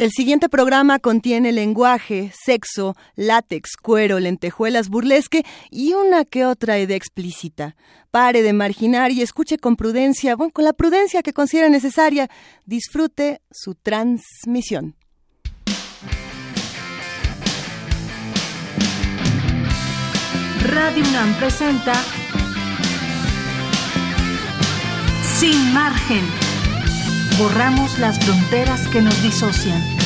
El siguiente programa contiene lenguaje, sexo, látex, cuero, lentejuelas, burlesque y una que otra idea explícita. Pare de marginar y escuche con prudencia, bueno, con la prudencia que considere necesaria. Disfrute su transmisión. Radio UNAM presenta Sin margen Borramos las fronteras que nos disocian.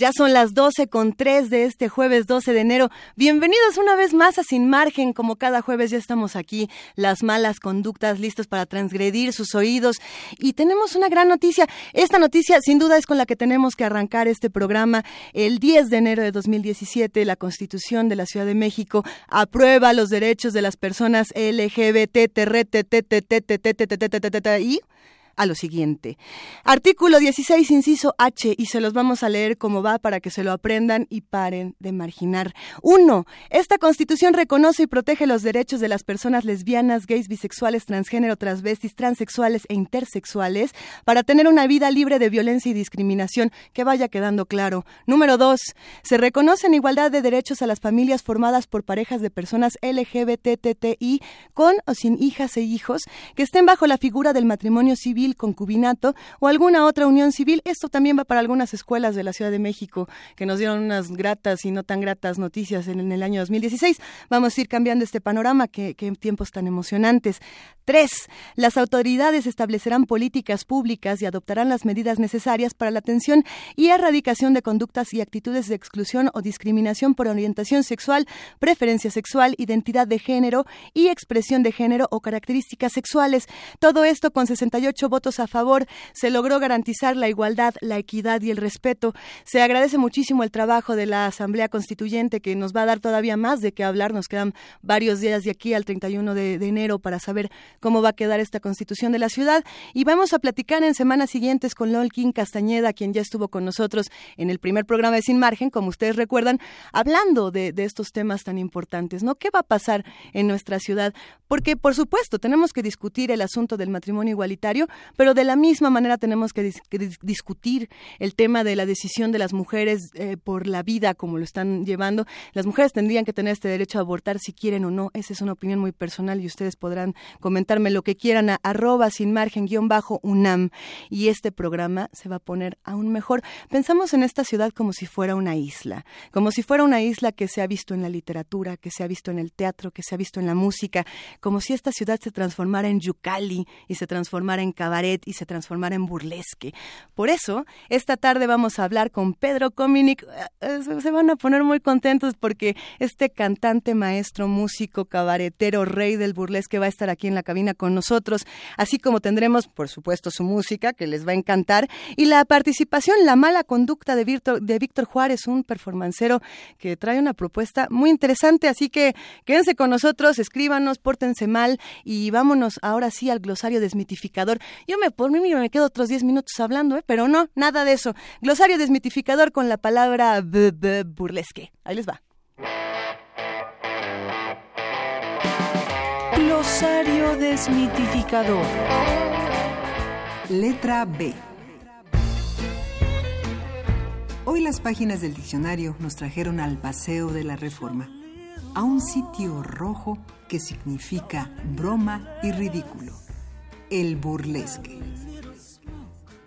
Ya son las 12 con 3 de este jueves 12 de enero. Bienvenidos una vez más a Sin Margen. Como cada jueves ya estamos aquí, las malas conductas listos para transgredir sus oídos. Y tenemos una gran noticia. Esta noticia sin duda es con la que tenemos que arrancar este programa. El 10 de enero de 2017, la Constitución de la Ciudad de México aprueba los derechos de las personas LGBT, y a lo siguiente. Artículo 16, inciso H, y se los vamos a leer como va para que se lo aprendan y paren de marginar. Uno, esta constitución reconoce y protege los derechos de las personas lesbianas, gays, bisexuales, transgénero, transvestis, transexuales e intersexuales para tener una vida libre de violencia y discriminación, que vaya quedando claro. Número dos, se reconoce en igualdad de derechos a las familias formadas por parejas de personas LGBTTI con o sin hijas e hijos que estén bajo la figura del matrimonio civil concubinato o alguna otra unión civil. Esto también va para algunas escuelas de la Ciudad de México que nos dieron unas gratas y no tan gratas noticias en, el año 2016. Vamos a ir cambiando este panorama, que, que tiempos tan emocionantes. Tres, las autoridades establecerán políticas públicas y adoptarán las medidas necesarias para la atención y erradicación de conductas y actitudes de exclusión o discriminación por orientación sexual, preferencia sexual, identidad de género y expresión de género o características sexuales. Todo esto con 68 votos a favor, se logró garantizar la igualdad, la equidad y el respeto. Se agradece muchísimo el trabajo de la Asamblea Constituyente que nos va a dar todavía más de qué hablar. Nos quedan varios días de aquí al 31 de, de enero para saber cómo va a quedar esta Constitución de la ciudad. Y vamos a platicar en semanas siguientes con Lolkin Castañeda, quien ya estuvo con nosotros en el primer programa de Sin Margen, como ustedes recuerdan, hablando de, de estos temas tan importantes, ¿no? ¿Qué va a pasar en nuestra ciudad? Porque, por supuesto, tenemos que discutir el asunto del matrimonio igualitario, pero de la misma manera tenemos que, discutir el tema de la decisión de las mujeres eh, por la vida, como lo están llevando. Las mujeres tendrían que tener este derecho a abortar si quieren o no. Esa es una opinión muy personal y ustedes podrán comentarme lo que quieran a arroba sin margen guion bajo UNAM. Y este programa se va a poner aún mejor. Pensamos en esta ciudad como si fuera una isla, como si fuera una isla que se ha visto en la literatura, que se ha visto en el teatro, que se ha visto en la música, como si esta ciudad se transformara en Yucali y se transformara en y se transformara en burlesque. Por eso, esta tarde vamos a hablar con Pedro Cominic. Eh, se van a poner muy contentos porque este cantante, maestro, músico, cabaretero, rey del burlesque va a estar aquí en la cabina con nosotros, así como tendremos, por supuesto, su música que les va a encantar y la participación, la mala conducta de Víctor, de Víctor Juárez, un performancero que trae una propuesta muy interesante, así que quédense con nosotros, escríbanos, pórtense mal y vámonos ahora sí al glosario desmitificador. Yo me, por mí me quedo otros 10 minutos hablando, ¿eh? pero no, nada de eso. Glosario desmitificador con la palabra burlesque. Ahí les va. Glosario desmitificador. Letra B. Hoy las páginas del diccionario nos trajeron al paseo de la reforma, a un sitio rojo que significa broma y ridículo el burlesque.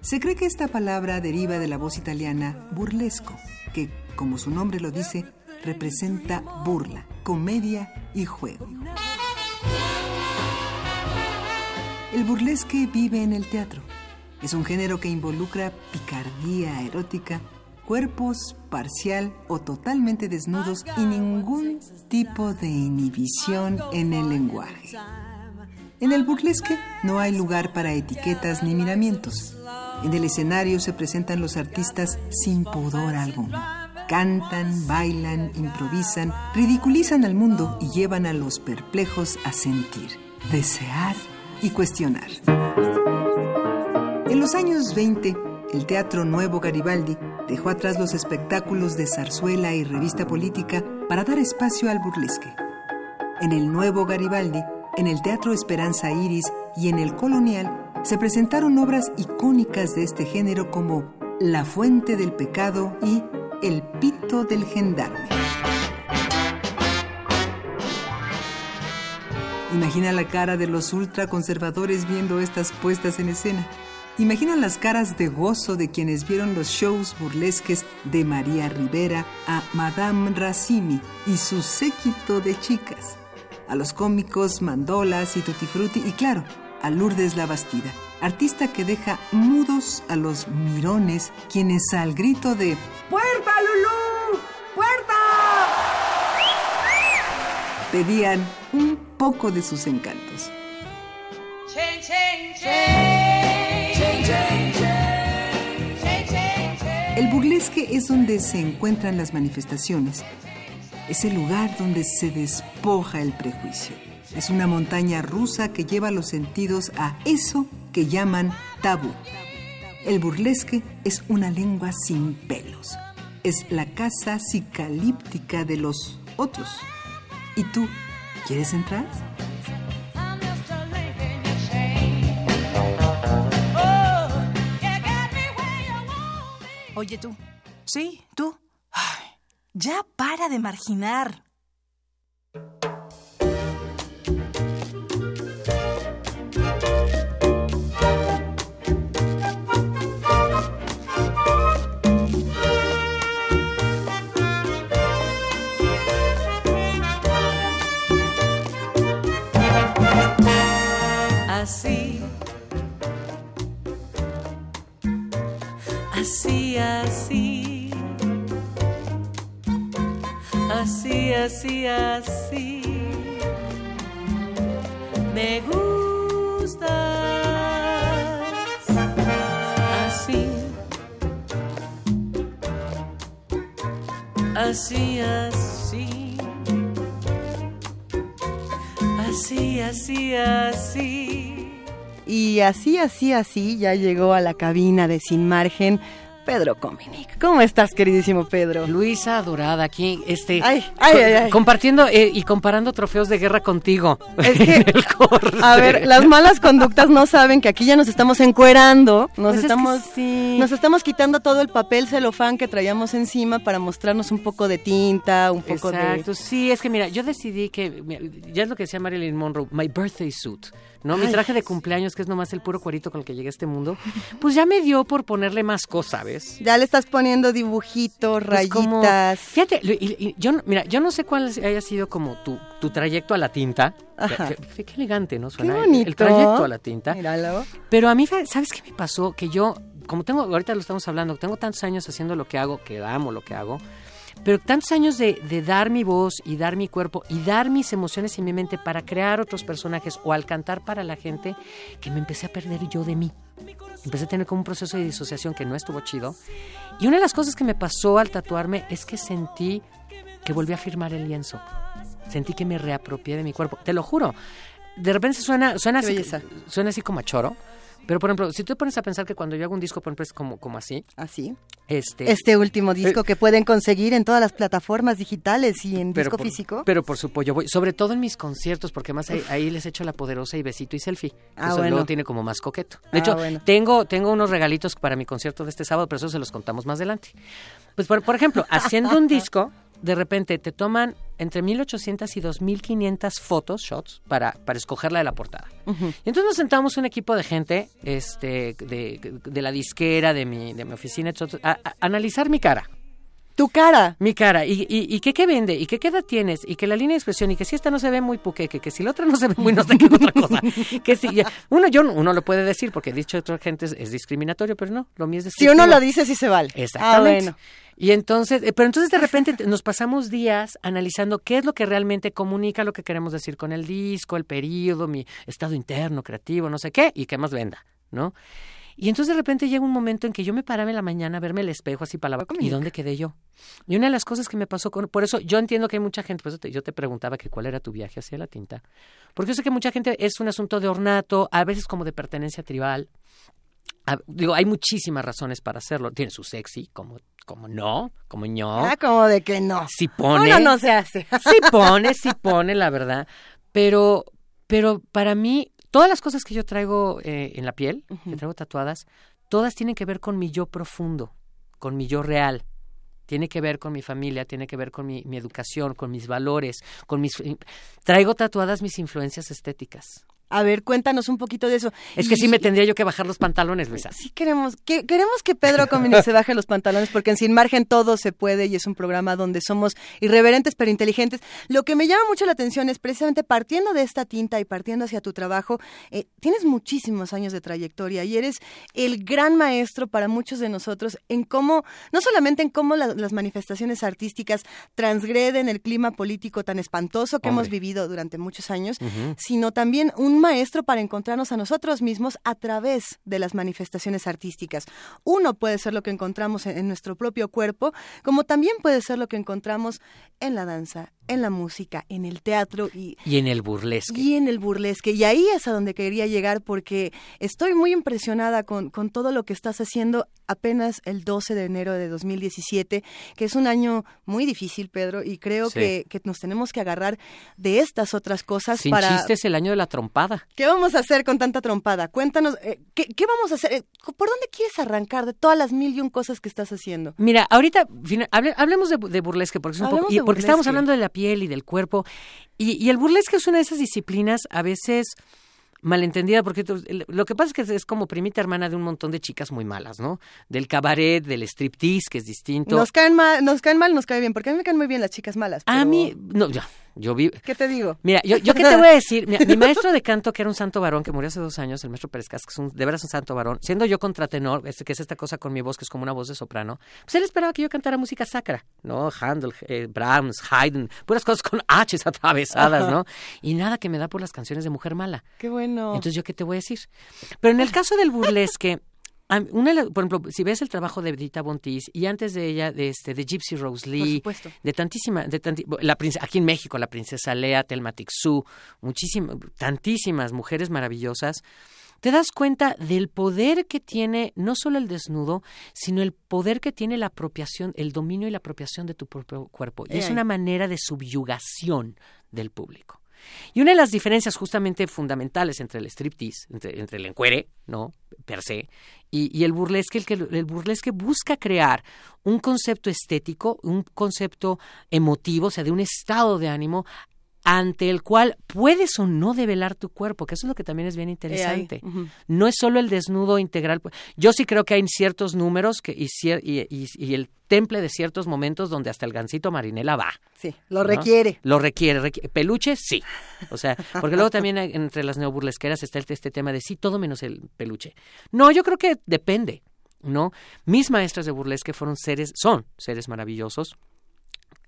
Se cree que esta palabra deriva de la voz italiana burlesco, que, como su nombre lo dice, representa burla, comedia y juego. El burlesque vive en el teatro. Es un género que involucra picardía erótica, cuerpos parcial o totalmente desnudos y ningún tipo de inhibición en el lenguaje. En el burlesque no hay lugar para etiquetas ni miramientos. En el escenario se presentan los artistas sin pudor alguno. Cantan, bailan, improvisan, ridiculizan al mundo y llevan a los perplejos a sentir, desear y cuestionar. En los años 20, el Teatro Nuevo Garibaldi dejó atrás los espectáculos de zarzuela y revista política para dar espacio al burlesque. En el Nuevo Garibaldi, en el Teatro Esperanza Iris y en el Colonial se presentaron obras icónicas de este género como La Fuente del Pecado y El Pito del Gendarme. Imagina la cara de los ultraconservadores viendo estas puestas en escena. Imagina las caras de gozo de quienes vieron los shows burlesques de María Rivera a Madame Racimi y su séquito de chicas, a los cómicos Mandolas y Tutti Frutti y claro, a Lourdes La Bastida, artista que deja mudos a los mirones quienes al grito de ¡Puerta, Lulú! ¡Puerta! pedían un poco de sus encantos. El burlesque es donde se encuentran las manifestaciones. Es el lugar donde se despoja el prejuicio. Es una montaña rusa que lleva los sentidos a eso que llaman tabú. El burlesque es una lengua sin pelos. Es la casa psicalíptica de los otros. ¿Y tú quieres entrar? Oye tú. Sí, tú. Ya para de marginar. Así. Así, así. Así, así, así. Me gustas. Así. Así, así. Así, así, así. Y así, así, así ya llegó a la cabina de Sin Margen Pedro Cominic. ¿Cómo estás, queridísimo Pedro? Luisa adorada aquí, este, Ay, ay, ay, ay. compartiendo eh, y comparando trofeos de guerra contigo. Es que, a ver, las malas conductas no saben que aquí ya nos estamos encuerando, nos Pues es que estamos, sí. nos estamos quitando todo el papel celofán que traíamos encima para mostrarnos un poco de tinta, un poco Exacto, sí, es que mira, yo decidí que, ya es lo que decía Marilyn Monroe, my birthday suit, ¿no? Mi Ay. traje de cumpleaños, que es nomás el puro cuerito con el que llegué a este mundo, pues ya me dio por ponerle más cosas, ¿ves? ya le estás poniendo dibujitos, Pues como- rayitas. fíjate, y- y yo, no- mira, yo no sé cuál haya sido como tu, tu trayecto a la tinta. Ajá. Qué, qué- qué elegante, ¿no? Qué Suena el- bonito. el trayecto a la tinta. Míralo. Pero a mí, ¿sabes qué me pasó? Que yo, como tengo, ahorita lo estamos hablando, tengo tantos años haciendo lo que hago, que amo lo que hago, pero tantos años de, de dar mi voz y dar mi cuerpo y dar mis emociones y mi mente para crear otros personajes o al cantar para la gente, que me empecé a perder yo de mí. Empecé a tener como un proceso de disociación que no estuvo chido. Y una de las cosas que me pasó al tatuarme es que sentí que volví a firmar el lienzo. Sentí que me reapropié de mi cuerpo. Te lo juro. De repente suena, suena, así, suena así como a choro. Pero, por ejemplo, si tú te pones a pensar que cuando yo hago un disco, por ejemplo, es como, como así, Así. este... Este último disco Eh, que pueden conseguir en todas las plataformas digitales y en pero disco por, físico. Pero por supuesto, yo voy, sobre todo en mis conciertos, porque más ahí, ahí les echo la poderosa y besito y selfie. Ah, Eso bueno. luego tiene como más coqueto. De Ah, hecho, bueno. tengo, tengo unos regalitos para mi concierto de este sábado, pero eso se los contamos más adelante. Pues, por, por ejemplo, haciendo un disco, de repente te toman entre 1800 y 2500 fotos, shots, para, para escogerla de la portada. Y entonces nos sentamos un equipo de gente este, de, de la disquera, de mi, de mi oficina, a, a analizar mi cara. Tu cara. Mi cara, y, y, y qué, qué vende, y qué, qué edad tienes, y que la línea de expresión, y que si esta no se ve muy puqueque, que si la otra no se ve muy no sé qué otra cosa. Que si, ya- uno, yo, uno lo puede decir, porque dicho de otra gente es, es discriminatorio, pero no, lo mío es Si descriptivo. uno lo dice, sí se vale. Exactamente. Ah, bueno. Y entonces, eh, pero entonces de repente te- nos pasamos días analizando qué es lo que realmente comunica lo que queremos decir con el disco, el periodo, mi estado interno, creativo, no sé qué, y qué más venda, ¿no? Y entonces de repente llega un momento en que yo me paraba en la mañana a verme el espejo así para la ¿y dónde quedé yo? Y una de las cosas que me pasó con, por eso yo entiendo que hay mucha gente, por eso te- yo te preguntaba que cuál era tu viaje hacia la tinta, porque yo sé que mucha gente es un asunto de ornato, a veces como de pertenencia tribal, a- digo, hay muchísimas razones para hacerlo. Tiene su sexy, como, como no, como ño. Ah, como de que no. Si pone. Uno no se hace. Sí pone, sí pone, la verdad. Pero, Pero para mí, todas las cosas que yo traigo eh, en la piel, que traigo tatuadas, todas tienen que ver con mi yo profundo, con mi yo real. Tiene que ver con mi familia, tiene que ver con mi, mi educación, con mis valores, con mis... Traigo tatuadas mis influencias estéticas. A ver, cuéntanos un poquito de eso. Es que Y- sí me tendría yo que bajar los pantalones, Luisa. Sí queremos, que, queremos que Pedro Comini se baje los pantalones porque en Sin Margen todo se puede y es un programa donde somos irreverentes pero inteligentes. Lo que me llama mucho la atención es precisamente partiendo de esta tinta y partiendo hacia tu trabajo, eh, tienes muchísimos años de trayectoria y eres el gran maestro para muchos de nosotros en cómo, no solamente en cómo la- las manifestaciones artísticas transgreden el clima político tan espantoso que hemos Hombre. vivido durante muchos años, sino también un maestro para encontrarnos a nosotros mismos a través de las manifestaciones artísticas. Uno puede ser lo que encontramos en, en nuestro propio cuerpo, como también puede ser lo que encontramos en la danza, en la música, en el teatro y, Y en el burlesque. y en el burlesque. Y ahí es a donde quería llegar porque estoy muy impresionada con, con todo lo que estás haciendo apenas el 12 de enero de 2017, que es un año muy difícil, Pedro, y creo Sí. que, que nos tenemos que agarrar de estas otras cosas Sin para... chistes, el año de la trompada. ¿Qué vamos a hacer con tanta trompada? Cuéntanos, eh, ¿qué, qué vamos a hacer? Eh, ¿Por dónde quieres arrancar de todas las mil y un cosas que estás haciendo? Mira, ahorita hable- hablemos de, de burlesque, porque, es un poco- y- porque estamos hablando de la piel y del cuerpo. Y, y el burlesque es una de esas disciplinas a veces malentendida, porque lo que pasa es que es como primita hermana de un montón de chicas muy malas, ¿no? Del cabaret, del striptease, que es distinto. Nos caen mal, nos caen mal, nos cae bien, porque a mí me caen muy bien las chicas malas. A mí, no, yo, yo vi... ¿Qué te digo? Mira, yo, yo qué te voy a decir, Mira, mi maestro de canto, que era un santo varón, que murió hace dos años, el maestro Pérez Casas, que es un, de veras un santo varón, siendo yo contratenor, que es esta cosa con mi voz, que es como una voz de soprano, pues él esperaba que yo cantara música sacra, ¿no? Handel, eh, Brahms, Haydn, puras cosas con H's atravesadas, ¿no? Y nada que me da por las canciones de Mujer Mala. Qué bueno. Entonces, ¿yo qué te voy a decir? Pero en el caso del burlesque, una de las- por ejemplo, si ves el trabajo de Edita Bontis y antes de ella, de, este, de Gypsy Rose Lee, de tantísima, de tanti- la aquí en México, la princesa Lea, Telma Tixu, muchísimas, tantísimas mujeres maravillosas, te das cuenta del poder que tiene no solo el desnudo, sino el poder que tiene la apropiación, el dominio y la apropiación de tu propio cuerpo. Y Eh, es ahí. una manera de subyugación del público. Y una de las diferencias justamente fundamentales entre el striptease, entre, entre el encuere, ¿no? Per se, y, el burlesque, el que el burlesque busca crear un concepto estético, un concepto emotivo, o sea, de un estado de ánimo ante el cual puedes o no develar tu cuerpo, que eso es lo que también es bien interesante. Ujú. No es solo el desnudo integral. Yo sí creo que hay ciertos números que, y, y, y- y el temple de ciertos momentos donde hasta el gancito marinela va. Sí, lo ¿no? requiere. Lo requiere, requi- Peluche, sí. O sea, porque luego también hay- entre las neoburlesqueras está el- este tema de sí, todo menos el peluche. No, yo creo que depende, ¿no? Mis maestras de burlesque fueron seres, son seres maravillosos.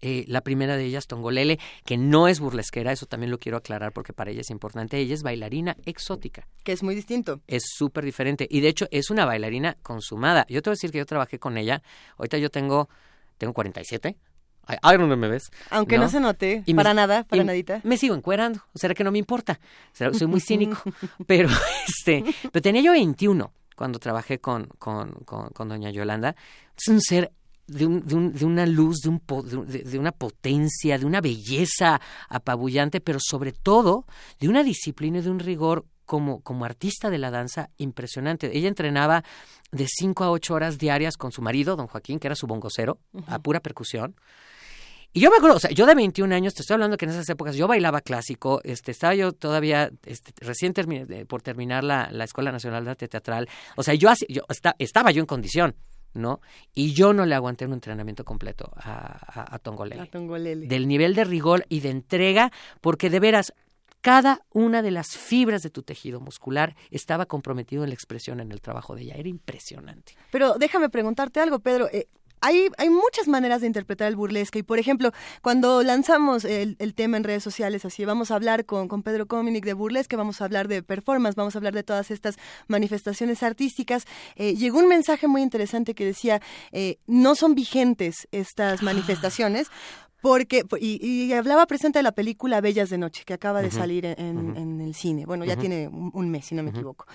Eh, la primera de ellas, Tongolele, que no es burlesquera, eso también lo quiero aclarar porque para ella es importante. Ella es bailarina exótica Que es muy distinto. es súper diferente. Y de hecho es una bailarina consumada. Yo te voy a decir que yo trabajé con ella. Ahorita yo tengo, tengo 47. Ay, ¿dónde me ves? Aunque no, se note, Y me- para nada, para y nadita. Me sigo encuerando. O sea, que no me importa. O sea, soy muy cínico. pero, este, pero tenía yo 21 cuando trabajé con, con, con, con doña Yolanda. Es un ser de, un, de, un- de una luz, de, un, de, un- de- de una potencia, de una belleza apabullante, pero sobre todo de una disciplina y de un rigor como, como artista de la danza impresionante. Ella entrenaba de 5 a 8 horas diarias con su marido, don Joaquín, que era su bongocero, a pura percusión. Y yo me acuerdo, o sea, yo de 21 años, te estoy hablando que en esas épocas yo bailaba clásico, este, estaba yo todavía este, recién eh, por terminar la, la Escuela Nacional de Arte Teatral. O sea, yo, yo esta- estaba yo en condición, ¿no? Y yo no le aguanté un entrenamiento completo a, a, a Tongolele La Tongolele. del nivel de rigor y de entrega, porque de veras cada una de las fibras de tu tejido muscular estaba comprometido en la expresión en el trabajo de ella. Era impresionante. Pero déjame preguntarte algo, Pedro. Eh, hay, hay muchas maneras de interpretar el burlesque y, por ejemplo, cuando lanzamos el, el tema en redes sociales, así vamos a hablar con, con Pedro Cominic de burlesque, vamos a hablar de performance, vamos a hablar de todas estas manifestaciones artísticas, eh, llegó un mensaje muy interesante que decía, eh, no son vigentes estas manifestaciones Porque, y, y hablaba presente de la película Bellas de Noche, que acaba de salir en, el cine. Bueno, ya tiene un, un mes, si no me equivoco.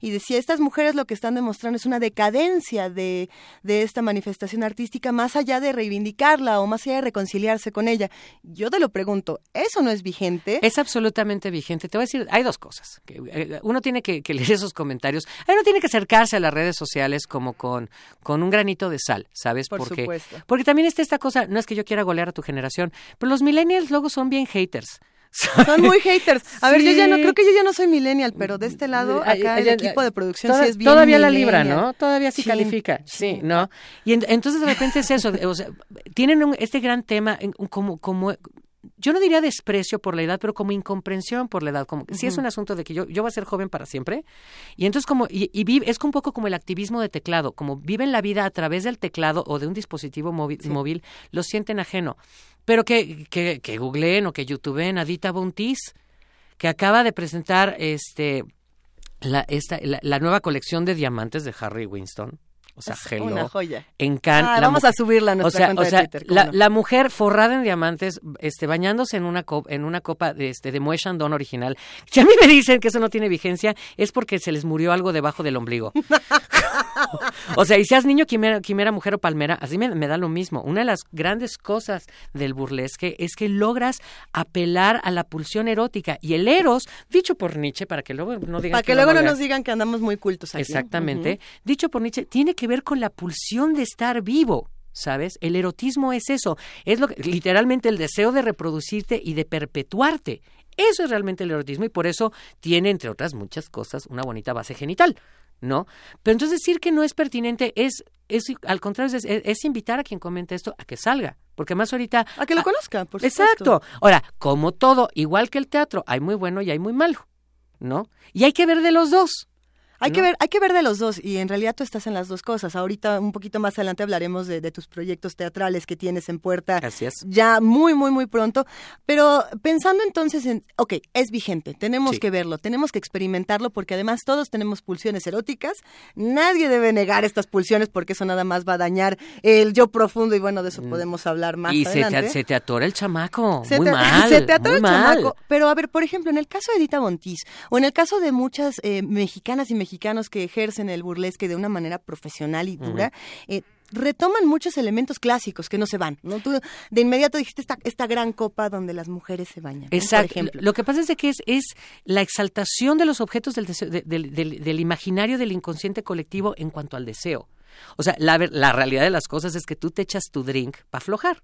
Y decía, estas mujeres lo que están demostrando es una decadencia de, de esta manifestación artística, más allá de reivindicarla o más allá de reconciliarse con ella. Yo te lo pregunto, ¿eso no es vigente? Es absolutamente vigente. Te voy a decir, hay dos cosas. Eh, Uno tiene que, que leer esos comentarios. Uno tiene que acercarse a las redes sociales como con, con un granito de sal, ¿sabes? Por porque, supuesto. porque también está esta cosa, no es que yo quiera golear a tu generación, pero los millennials luego son bien haters. Son muy haters. A ver, yo ya no, creo que yo ya no soy millennial, pero de este lado, acá ay, el ay, equipo de producción toda- sí es bien Todavía la libra. ¿no? Todavía sí, Sí, califica, sí, sí. ¿no? Y en- entonces de repente es eso, o sea, tienen un- este gran tema en- como, como, yo no diría desprecio por la edad, pero como incomprensión por la edad, como si es un asunto de que yo, yo voy a ser joven para siempre, y entonces como, y, y vive- es un poco como el activismo de teclado, como viven la vida a través del teclado o de un dispositivo móvil, móvil lo sienten ajeno. Pero que, que, que googleen o que youtubeen a Dita Bontis, que acaba de presentar este la, esta, la, la nueva colección de diamantes de Harry Winston. O sea, Es hello. una joya. En Cannes. Ah, vamos a subirla a o nuestra sea, cuenta o sea, de Twitter. ¿cómo la, no? la mujer forrada en diamantes, este, bañándose en una copa, en una copa de este de Chandon original. Si a mí me dicen que eso no tiene vigencia, es porque se les murió algo debajo del ombligo. o sea, y seas niño, quimera, quimera, mujer o palmera, así me, me da lo mismo. Una de las grandes cosas del burlesque es que logras apelar a la pulsión erótica. Y el eros, dicho por Nietzsche, para que luego no digan Para que luego no nos digan que andamos muy cultos aquí. Exactamente. Dicho por Nietzsche, tiene que ver con la pulsión de estar vivo. ¿Sabes? El erotismo es eso. Es lo que, literalmente el deseo de reproducirte y de perpetuarte. Eso es realmente el erotismo y por eso tiene, entre otras muchas cosas, una bonita base genital. ¿No? Pero entonces decir que no es pertinente es, es al contrario, es, es- invitar a quien comente esto a que salga. Porque más ahorita. A que lo ah, conozca, por supuesto. Exacto. Ahora, como todo, igual que el teatro, hay muy bueno y hay muy malo. ¿No? Y hay que ver de los dos. Hay que ver, hay que ver de los dos y en realidad tú estás en las dos cosas. Ahorita un poquito más adelante hablaremos de, de tus proyectos teatrales que tienes en puerta es. ya muy, muy, muy pronto. Pero pensando entonces en, ok, es vigente, tenemos Sí. que verlo, tenemos que experimentarlo porque además todos tenemos pulsiones eróticas. Nadie debe negar estas pulsiones porque eso nada más va a dañar el yo profundo y bueno, de eso podemos hablar más Mm. y se adelante. te, se te atora el chamaco. Se muy te, mal. se te atora el mal. chamaco. Pero a ver, por ejemplo, en el caso de Edita Bontis, o en el caso de muchas eh, mexicanas y mexicanos que ejercen el burlesque de una manera profesional y dura, eh, retoman muchos elementos clásicos que no se van. ¿no? Tú de inmediato dijiste esta, esta gran copa donde las mujeres se bañan. ¿no? Exacto. Por ejemplo. Lo que pasa es de que es, es la exaltación de los objetos del, deseo- de- del, del- del imaginario del inconsciente colectivo en cuanto al deseo. O sea, la, la realidad de las cosas es que tú te echas tu drink para aflojar,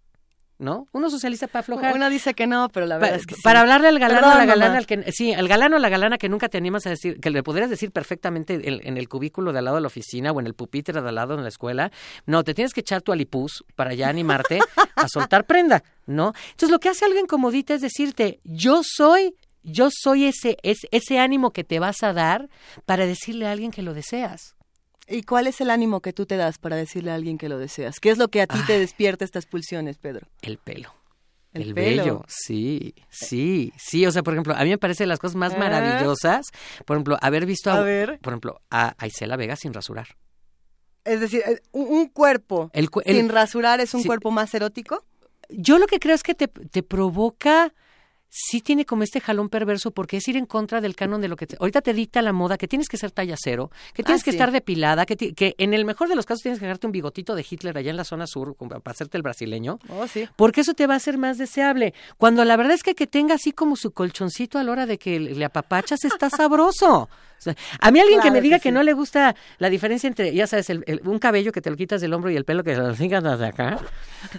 ¿no? Uno socializa para aflojar. Uno dice que no, pero la Pa- verdad es que sí. Para hablarle al galán o a la galana, al que, sí, al galano o la galana que nunca te animas a decir, que le podrías decir perfectamente en, en el cubículo de al lado de la oficina o en el pupitre de al lado en la escuela. No, te tienes que echar tu alipuz para ya animarte a soltar prenda, ¿no? Entonces lo que hace alguien como Dita es decirte, yo soy, yo soy ese, es- ese ánimo que te vas a dar para decirle a alguien que lo deseas. ¿Y cuál es el ánimo que tú te das para decirle a alguien que lo deseas? ¿Qué es lo que a ti te despierta estas pulsiones, Pedro? El pelo. El El, pelo. vello, sí, sí, sí. O sea, por ejemplo, a mí me parece de las cosas más Ah. maravillosas, por ejemplo, haber visto A ver. por ejemplo, a, a Isela Vega sin rasurar. Es decir, eh, un, un cuerpo El sin rasurar es un sí. cuerpo más erótico. Yo lo que creo es que te, te provoca, sí tiene como este jalón perverso porque es ir en contra del canon de lo que te- ahorita te dicta la moda, que tienes que ser talla cero, que tienes Ah, que sí. estar depilada, que, ti- que en el mejor de los casos tienes que darte un bigotito de Hitler allá en la zona sur para hacerte el brasileño. Oh, sí. Porque eso te va a hacer más deseable. Cuando la verdad es que que tenga así como su colchoncito a la hora de que le apapachas está sabroso. O sea, a mí alguien que me diga que no le gusta la diferencia entre, ya sabes, el- el- un cabello que te lo quitas del hombro y el pelo que te lo sigas desde acá.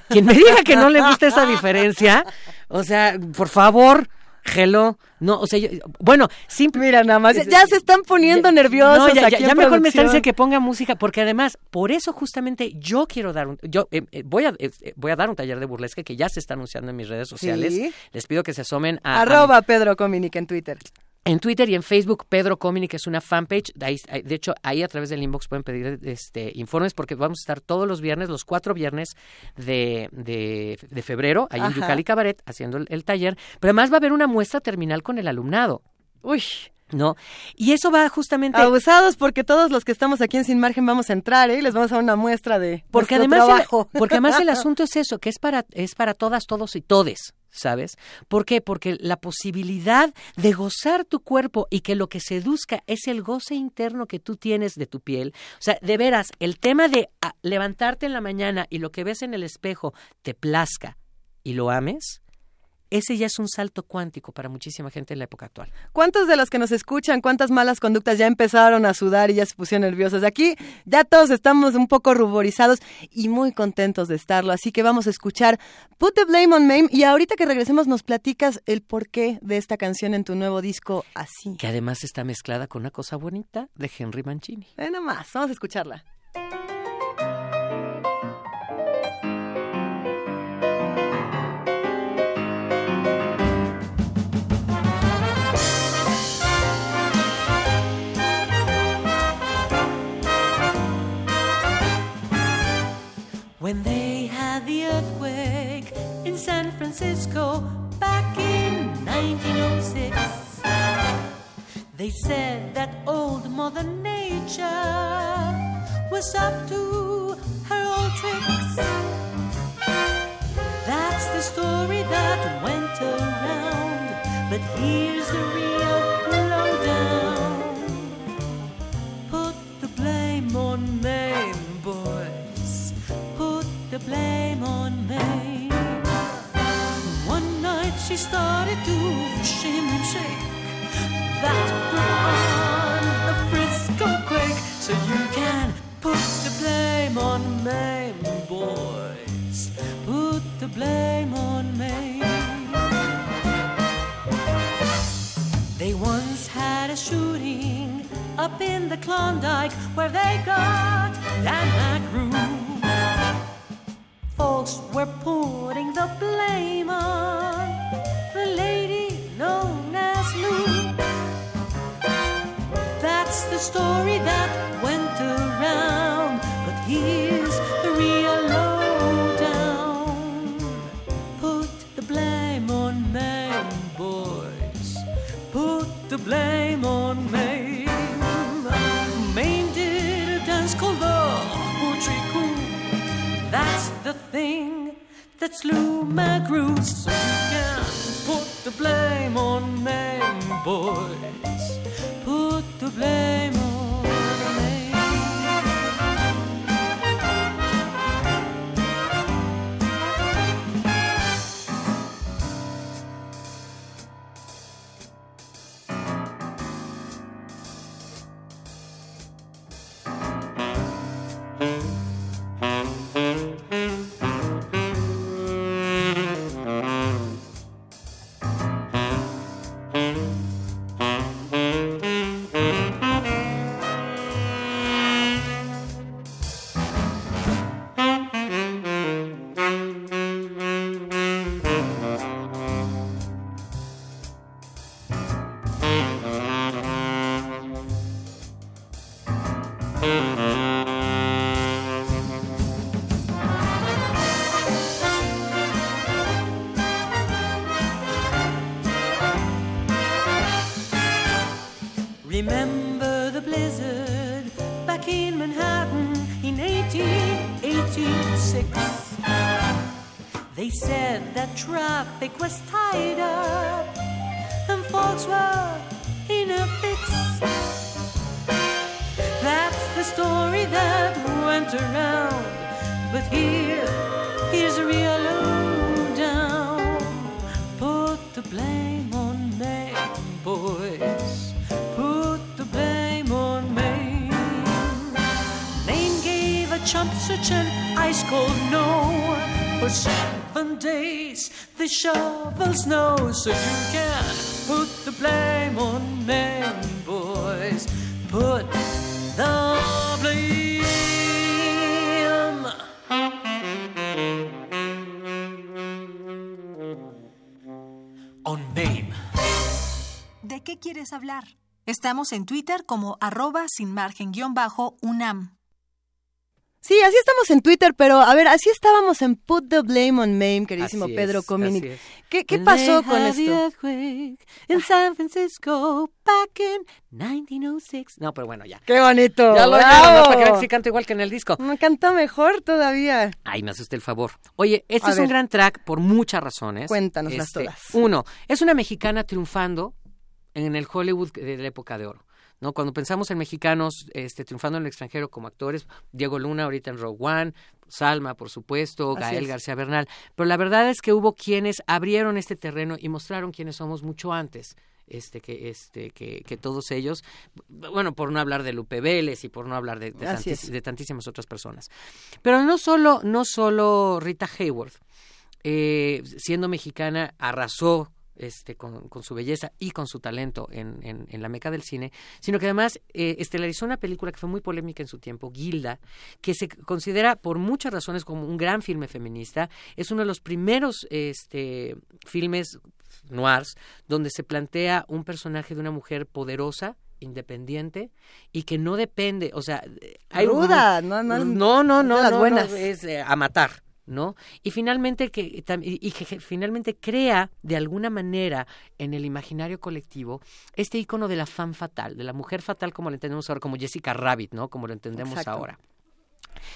Quien me diga que no le gusta esa diferencia, o sea, por favor, hello. No, o sea, yo- bueno, simple. Mira, nada más, ya, ya se están poniendo nerviosos No, ya, aquí ya- en mejor me están diciendo que ponga música, porque además, por eso justamente yo quiero dar un, yo eh, eh, voy a eh, eh, voy a dar un taller de burlesque que ya se está anunciando en mis redes sociales. Sí. Les pido que se asomen a, a- Arroba Pedro Cominic en Twitter. En Twitter y en Facebook Pedro Comini, que es una fanpage. De, ahí- de hecho, ahí a través del inbox pueden pedir este informes porque vamos a estar todos los viernes, los cuatro viernes de, de, de febrero, ahí Ajá. en Yucali Cabaret, haciendo el, el taller. Pero además va a haber una muestra terminal con el alumnado. Uy, ¿no? Y eso va justamente... Abusados porque todos los que estamos aquí en Sin Margen vamos a entrar, ¿eh? Y les vamos a dar una muestra de porque además trabajo. El, porque además el asunto es eso, que es para, es para todas, todos y todes. ¿Sabes? ¿Por qué? Porque la posibilidad de gozar tu cuerpo y que lo que seduzca es el goce interno que tú tienes de tu piel. O sea, de veras, el tema de ah, levantarte en la mañana y lo que ves en el espejo te plazca y lo ames, ese ya es un salto cuántico para muchísima gente en la época actual. ¿Cuántos de los que nos escuchan, cuántas malas conductas ya empezaron a sudar y ya se pusieron nerviosos? Aquí ya todos estamos un poco ruborizados y muy contentos de estarlo. Así que vamos a escuchar Put the Blame on Mame y ahorita que regresemos nos platicas el porqué de esta canción en tu nuevo disco así. Que además está mezclada con una cosa bonita de Henry Mancini. Eh, nada más, vamos a escucharla. When they had the earthquake in San Francisco back in 1906, they said that old Mother Nature was up to her old tricks. That's the story that went Put blame on Maine. One night she started to shimmy and shake. That brought on the Frisco quake. So you can put the blame on Maine, boys. Put the blame on Maine. They once had a shooting up in the Klondike where they got slew McGrew. So you can put the blame on Maine, boys. Put the blame 1886. They said that traffic was tied up and folks were in a fix. That's the story that went around. But here, here's a real lowdown. Put the blame on Maine, boys. Such an ice cold no. For seven days they shovel snow, so you can put the blame on Maine, boys. Put the blame on Maine. ¿De qué quieres hablar? Estamos en Twitter como arroba sin margen guion bajo UNAM. Sí, así estamos en Twitter, pero a ver, así estábamos en Put the Blame on Mame, queridísimo Así Pedro es. ¿Qué, qué pasó con esto? earthquake in San Francisco back in 1906. No, pero bueno, ya. ¡Qué bonito! Ya lo oyeron, ¿no? Para que sí canto igual que en el disco. Me canta mejor todavía. Ay, me hace usted el favor. Oye, este A es un ver. gran track por muchas razones. Cuéntanoslas Este, todas. Uno, es una mexicana triunfando en el Hollywood de la época de oro. ¿No? Cuando pensamos en mexicanos este, triunfando en el extranjero como actores, Diego Luna ahorita en Rogue One, Salma, por supuesto, Así Gael es. García Bernal. Pero la verdad es que hubo quienes abrieron este terreno y mostraron quiénes somos mucho antes. Este, que, este, que, que todos ellos, bueno, por no hablar de Lupe Vélez y por no hablar de, tantis- de tantísimas otras personas. Pero no solo, no solo Rita Hayworth, eh, siendo mexicana, arrasó este, con, con su belleza y con su talento en, en- en la meca del cine, sino que además eh, estelarizó una película que fue muy polémica en su tiempo, Gilda, que se considera por muchas razones como un gran filme feminista. Es uno de los primeros este, filmes noirs donde se plantea un personaje de una mujer poderosa independiente y que no depende, o sea, hay Ruda, no, no, no, no, no, las no, buenas. no, es eh, a matar, ¿no? Y finalmente que y que finalmente crea de alguna manera en el imaginario colectivo este icono de la fan fatal, de la mujer fatal como lo entendemos ahora, como Jessica Rabbit, ¿no? Como lo entendemos Exacto. ahora.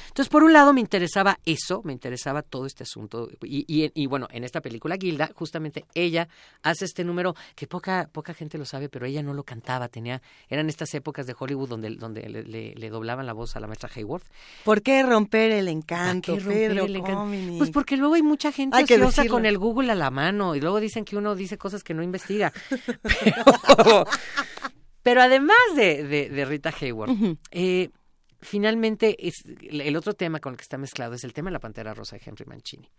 Entonces, por un lado, me interesaba eso, me interesaba todo este asunto. Y, y, y, bueno, en esta película, Gilda, justamente ella hace este número que poca, poca gente lo sabe, pero ella no lo cantaba. Tenía, eran estas épocas de Hollywood donde, donde le, le- le doblaban la voz a la maestra Hayworth. ¿Por qué romper el ¿Para encanto, qué romper Pedro el encanto? Pues porque luego hay mucha gente Hay que ociosa con el Google a la mano y luego dicen que uno dice cosas que no investiga. Pero, pero además de, de- de Rita Hayworth, eh, finalmente es, el otro tema con el que está mezclado es el tema de la Pantera Rosa de Henry Mancini.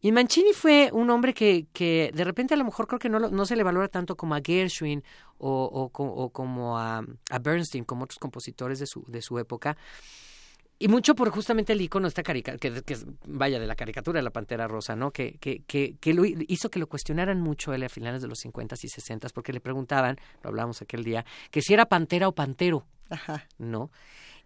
Y Mancini fue un hombre que, que de repente a lo mejor creo que no, no se le valora tanto como a Gershwin o, o co- o como a, a Bernstein, como otros compositores de su, de su época. Y mucho por justamente el icono, esta caricatura, que, que es- vaya de la caricatura de la Pantera Rosa, ¿no? Que, que, que, que lo hi- hizo que lo cuestionaran mucho él a finales de los 50 y 60 porque le preguntaban, lo hablábamos aquel día, que si era pantera o pantero. Ajá. ¿no?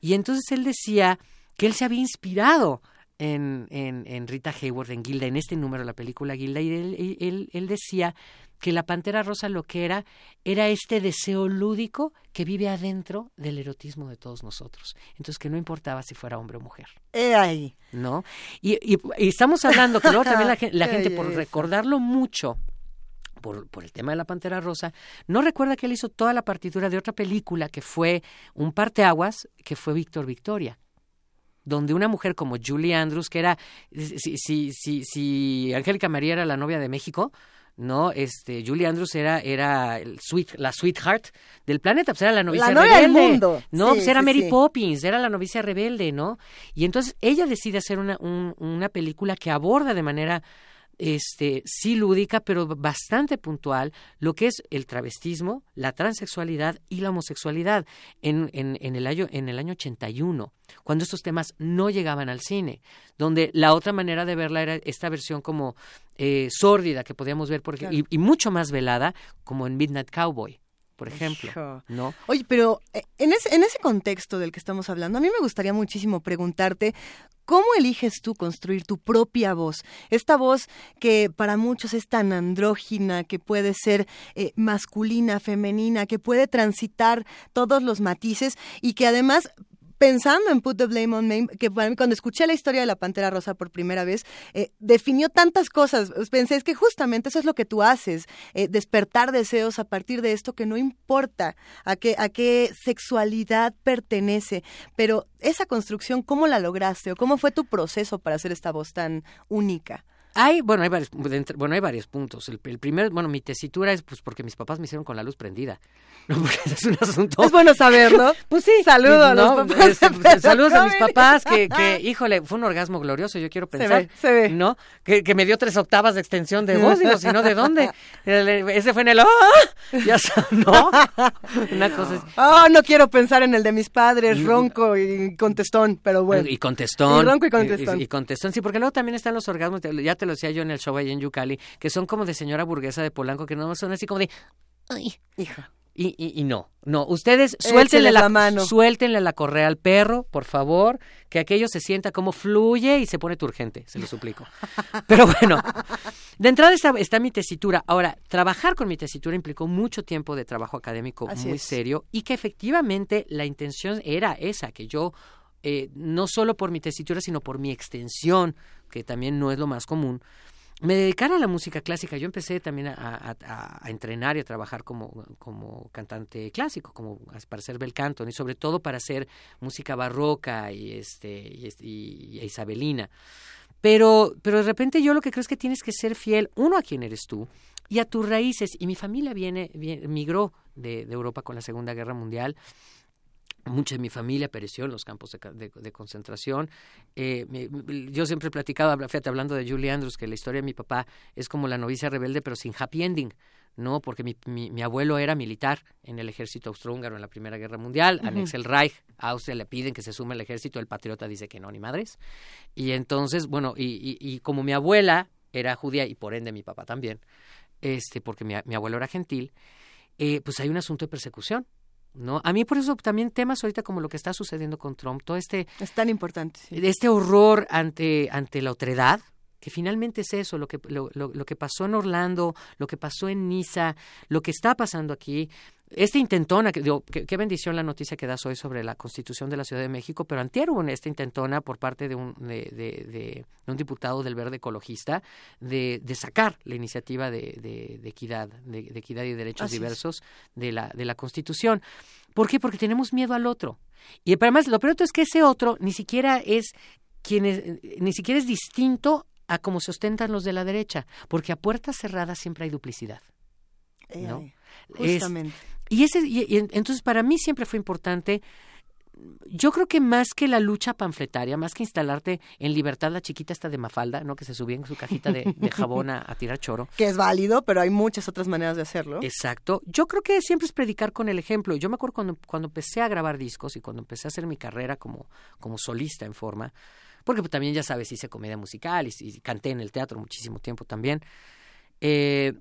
Y entonces él decía que él se había inspirado en, en, en Rita Hayworth, en Gilda, en este número de la película Gilda, y él, él, él decía que la Pantera Rosa lo que era era este deseo lúdico que vive adentro del erotismo de todos nosotros. Entonces que no importaba si fuera hombre o mujer. Ahí. ¿no? Y, y- y estamos hablando que luego también la, la gente, por recordarlo mucho, por, por el tema de la Pantera Rosa, no recuerda que él hizo toda la partitura de otra película que fue un parteaguas, que fue Víctor Victoria donde una mujer como Julie Andrews, que era, si, si, si, si Angélica María era la novia de México, no, este, Julie Andrews era, era el sweet, la sweetheart del planeta, pues era la novicia La novia del mundo. No, Sí, pues era sí, Mary sí. Poppins, era la novicia rebelde, ¿no? Y entonces ella decide hacer una, un- una película que aborda de manera este sí lúdica, pero bastante puntual, lo que es el travestismo, la transexualidad y la homosexualidad en, en, en el año en el año 81, cuando estos temas no llegaban al cine, donde la otra manera de verla era esta versión como eh, sórdida que podíamos ver por, ej- Claro. y, y mucho más velada, como en Midnight Cowboy, por ejemplo, Hijo. ¿no? Oye, pero eh, en ese, en ese contexto del que estamos hablando, a mí me gustaría muchísimo preguntarte, ¿cómo eliges tú construir tu propia voz? Esta voz que para muchos es tan andrógina, que puede ser eh, masculina, femenina, que puede transitar todos los matices y que además... Pensando en Put the Blame on Me, que para cuando escuché la historia de la Pantera Rosa por primera vez, eh, definió tantas cosas. Pensé, es que justamente eso es lo que tú haces, eh, despertar deseos a partir de esto que no importa a qué, a qué sexualidad pertenece, pero esa construcción, ¿cómo la lograste o cómo fue tu proceso para hacer esta voz tan única? Hay, bueno, hay varios, bueno, hay varios puntos. El, el primer, bueno, mi tesitura es pues porque mis papás me hicieron con la luz prendida. No, porque es un asunto. Es bueno saberlo. Pues sí. Saludo a ¿no? los papás. De pues, saludos a mis papás, que, que, híjole, fue un orgasmo glorioso, yo quiero Se pensar. ve, se ve. ¿No? Que, que me dio tres octavas de extensión de voz, digo, si no, ¿de dónde? Ese fue en el ¡ah! Ya ¿no? Una cosa es... Oh, no quiero pensar en el de mis padres, ronco y contestón, pero bueno. Y contestón. Y ronco y contestón. Y, y contestón, sí, porque luego también están los orgasmos, ya te lo decía yo en el show ahí en Yucali, que son como de señora burguesa de Polanco, que no son así como de, ay, Hija. Y, y, y no, no, ustedes suéltenle la, la mano. suéltenle la correa al perro, por favor, que aquello se sienta como fluye y se pone turgente, se lo suplico. Pero bueno, de entrada está, está mi tesitura. Ahora, trabajar con mi tesitura implicó mucho tiempo de trabajo académico Así muy es. serio y que efectivamente la intención era esa, que yo, eh, no solo por mi tesitura, sino por mi extensión, que también no es lo más común, me dedicara a la música clásica. Yo empecé también a, entrenar y a trabajar como, como cantante clásico, como para hacer bel canto, y sobre todo para hacer música barroca y, este, y, este- y- y isabelina. Pero, pero de repente yo lo que creo es que tienes que ser fiel, uno, a quién eres tú y a tus raíces. Y mi familia viene, viene- migró de, de Europa con la Segunda Guerra Mundial. Mucha de mi familia pereció en los campos de, ca- de- de concentración. Eh, me- yo siempre he platicado, fíjate, hablando de Julie Andrews, que la historia de mi papá es como la novicia rebelde, pero sin happy ending. ¿no? Porque mi, mi, mi abuelo era militar en el ejército austrohúngaro en la Primera Guerra Mundial, anexa el Reich, a Austria le piden que se sume al ejército, el patriota dice que no, ni madres. Y entonces, bueno, y, y, y como mi abuela era judía y por ende mi papá también, este, porque mi, mi abuelo era gentil, eh, pues hay un asunto de persecución. ¿No? A mí por eso también temas ahorita como lo que está sucediendo con Trump, todo este, Es tan importante. sí. este horror ante, ante la otredad, que finalmente es eso, lo que, lo, lo- lo que pasó en Orlando, lo que pasó en Niza, lo que está pasando aquí. Este intentona, que, digo, qué, bendición la noticia que das hoy sobre la constitución de la Ciudad de México, pero antier hubo esta intentona por parte de un, de, de- de un diputado del Verde Ecologista de, sacar la iniciativa de, equidad, de, equidad y derechos Así es. diversos de la, de la constitución. ¿Por qué? Porque tenemos miedo al otro. Y además, lo peor es que ese otro ni siquiera es quien es- ni siquiera es distinto a cómo se ostentan los de la derecha, porque a puertas cerradas siempre hay duplicidad. ¿no? eh, Es- Justamente. Y, ese, y, y en- entonces para mí siempre fue importante, yo creo que más que la lucha panfletaria, más que instalarte en libertad la chiquita esta de Mafalda, ¿no? que se subía en su cajita de, de jabón a, a tirar choro. Que es válido, pero hay muchas otras maneras de hacerlo. Exacto. Yo creo que siempre es predicar con el ejemplo. Yo me acuerdo cuando, cuando empecé a grabar discos y cuando empecé a hacer mi carrera como, como solista en forma, porque pues, también ya sabes, hice comedia musical y, y canté en el teatro muchísimo tiempo también. Eh,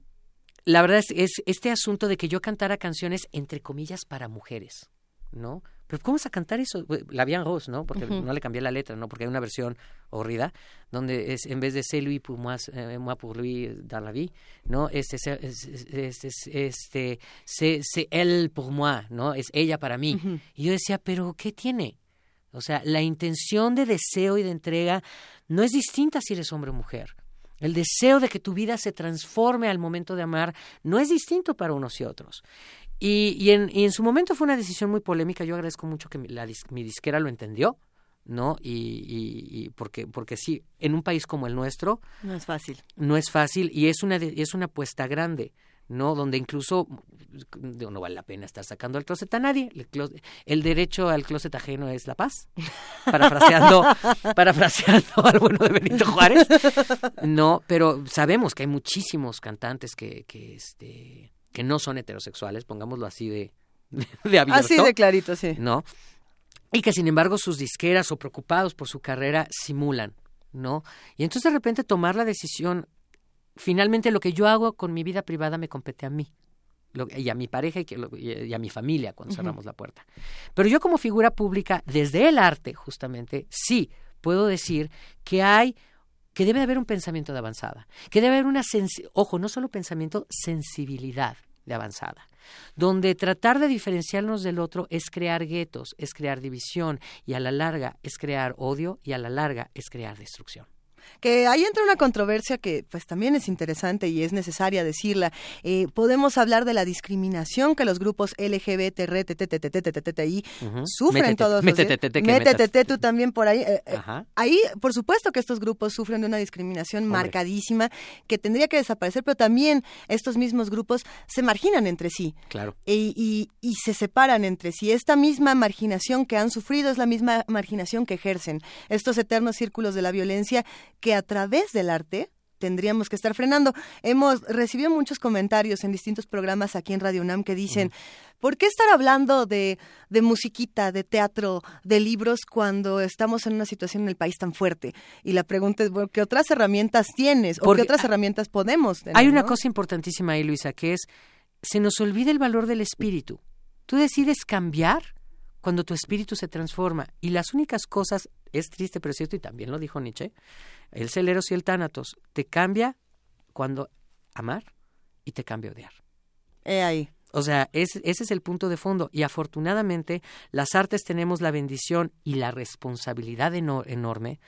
la verdad es, es este asunto de que yo cantara canciones entre comillas para mujeres, ¿no? Pero ¿cómo vas a cantar eso? La Bien Rose, ¿no? Porque no le cambié la letra, ¿no? Porque hay una versión horrida donde es en vez de c'est lui pour moi, eh, moi pour lui dans la vie, ¿no? Este es, es- es- es- este c'est elle pour moi, ¿no? Es ella para mí. Y yo decía, ¿pero qué tiene? O sea, la intención de deseo y de entrega no es distinta si eres hombre o mujer. El deseo de que tu vida se transforme al momento de amar no es distinto para unos y otros. Y, y en, y en su momento fue una decisión muy polémica. Yo agradezco mucho que mi, la mi disquera lo entendió, ¿no? Y, y- y porque, porque sí, en un país como el nuestro No es fácil. no es fácil y es una, de- es una apuesta grande. ¿No? Donde incluso digo, no vale la pena estar sacando al closet a nadie. El derecho al closet ajeno es la paz. Parafraseando, parafraseando al bueno de Benito Juárez. No, pero sabemos que hay muchísimos cantantes que, que, este, que no son heterosexuales, pongámoslo así de, de abierto. Así de clarito, sí. ¿no? Y que sin embargo sus disqueras o preocupados por su carrera simulan, ¿no? Y entonces de repente tomar la decisión, finalmente lo que yo hago con mi vida privada me compete a mí. Lo- y a mi pareja y, que lo- y- a mi familia cuando cerramos la puerta. Pero yo como figura pública, desde el arte justamente, sí puedo decir que hay, que debe haber un pensamiento de avanzada, que debe haber una, ojo, no solo pensamiento, sensibilidad de avanzada, donde tratar de diferenciarnos del otro es crear guetos, es crear división y a la larga es crear odio y a la larga es crear destrucción. Que ahí entra una controversia que pues también es interesante y es necesaria decirla. Eh, podemos hablar de la discriminación que los grupos LGBT, RTTTTTTTI sufren todos los días. métete, tú también por ahí. eh, eh. Ahí, por supuesto que estos grupos sufren de una discriminación marcadísima que tendría que desaparecer, pero también estos mismos grupos se marginan entre sí Claro. y se separan entre sí. Esta misma marginación que han sufrido es la misma marginación que ejercen. Estos eternos círculos de la violencia que a través del arte tendríamos que estar frenando. Hemos recibido muchos comentarios en distintos programas aquí en Radio UNAM que dicen, ¿por qué estar hablando de, de musiquita, de teatro, de libros cuando estamos en una situación en el país tan fuerte? Y la pregunta es, ¿qué otras herramientas tienes o Porque qué otras herramientas podemos tener? Hay una no? cosa importantísima ahí, Luisa, que es se nos olvida el valor del espíritu. Tú decides cambiar cuando tu espíritu se transforma y las únicas cosas, es triste pero es cierto y también lo dijo Nietzsche, el celeros y el tánatos, te cambia cuando amar y te cambia odiar. He ahí. O sea, es- ese es el punto de fondo. Y afortunadamente, las artes tenemos la bendición y la responsabilidad eno- enorme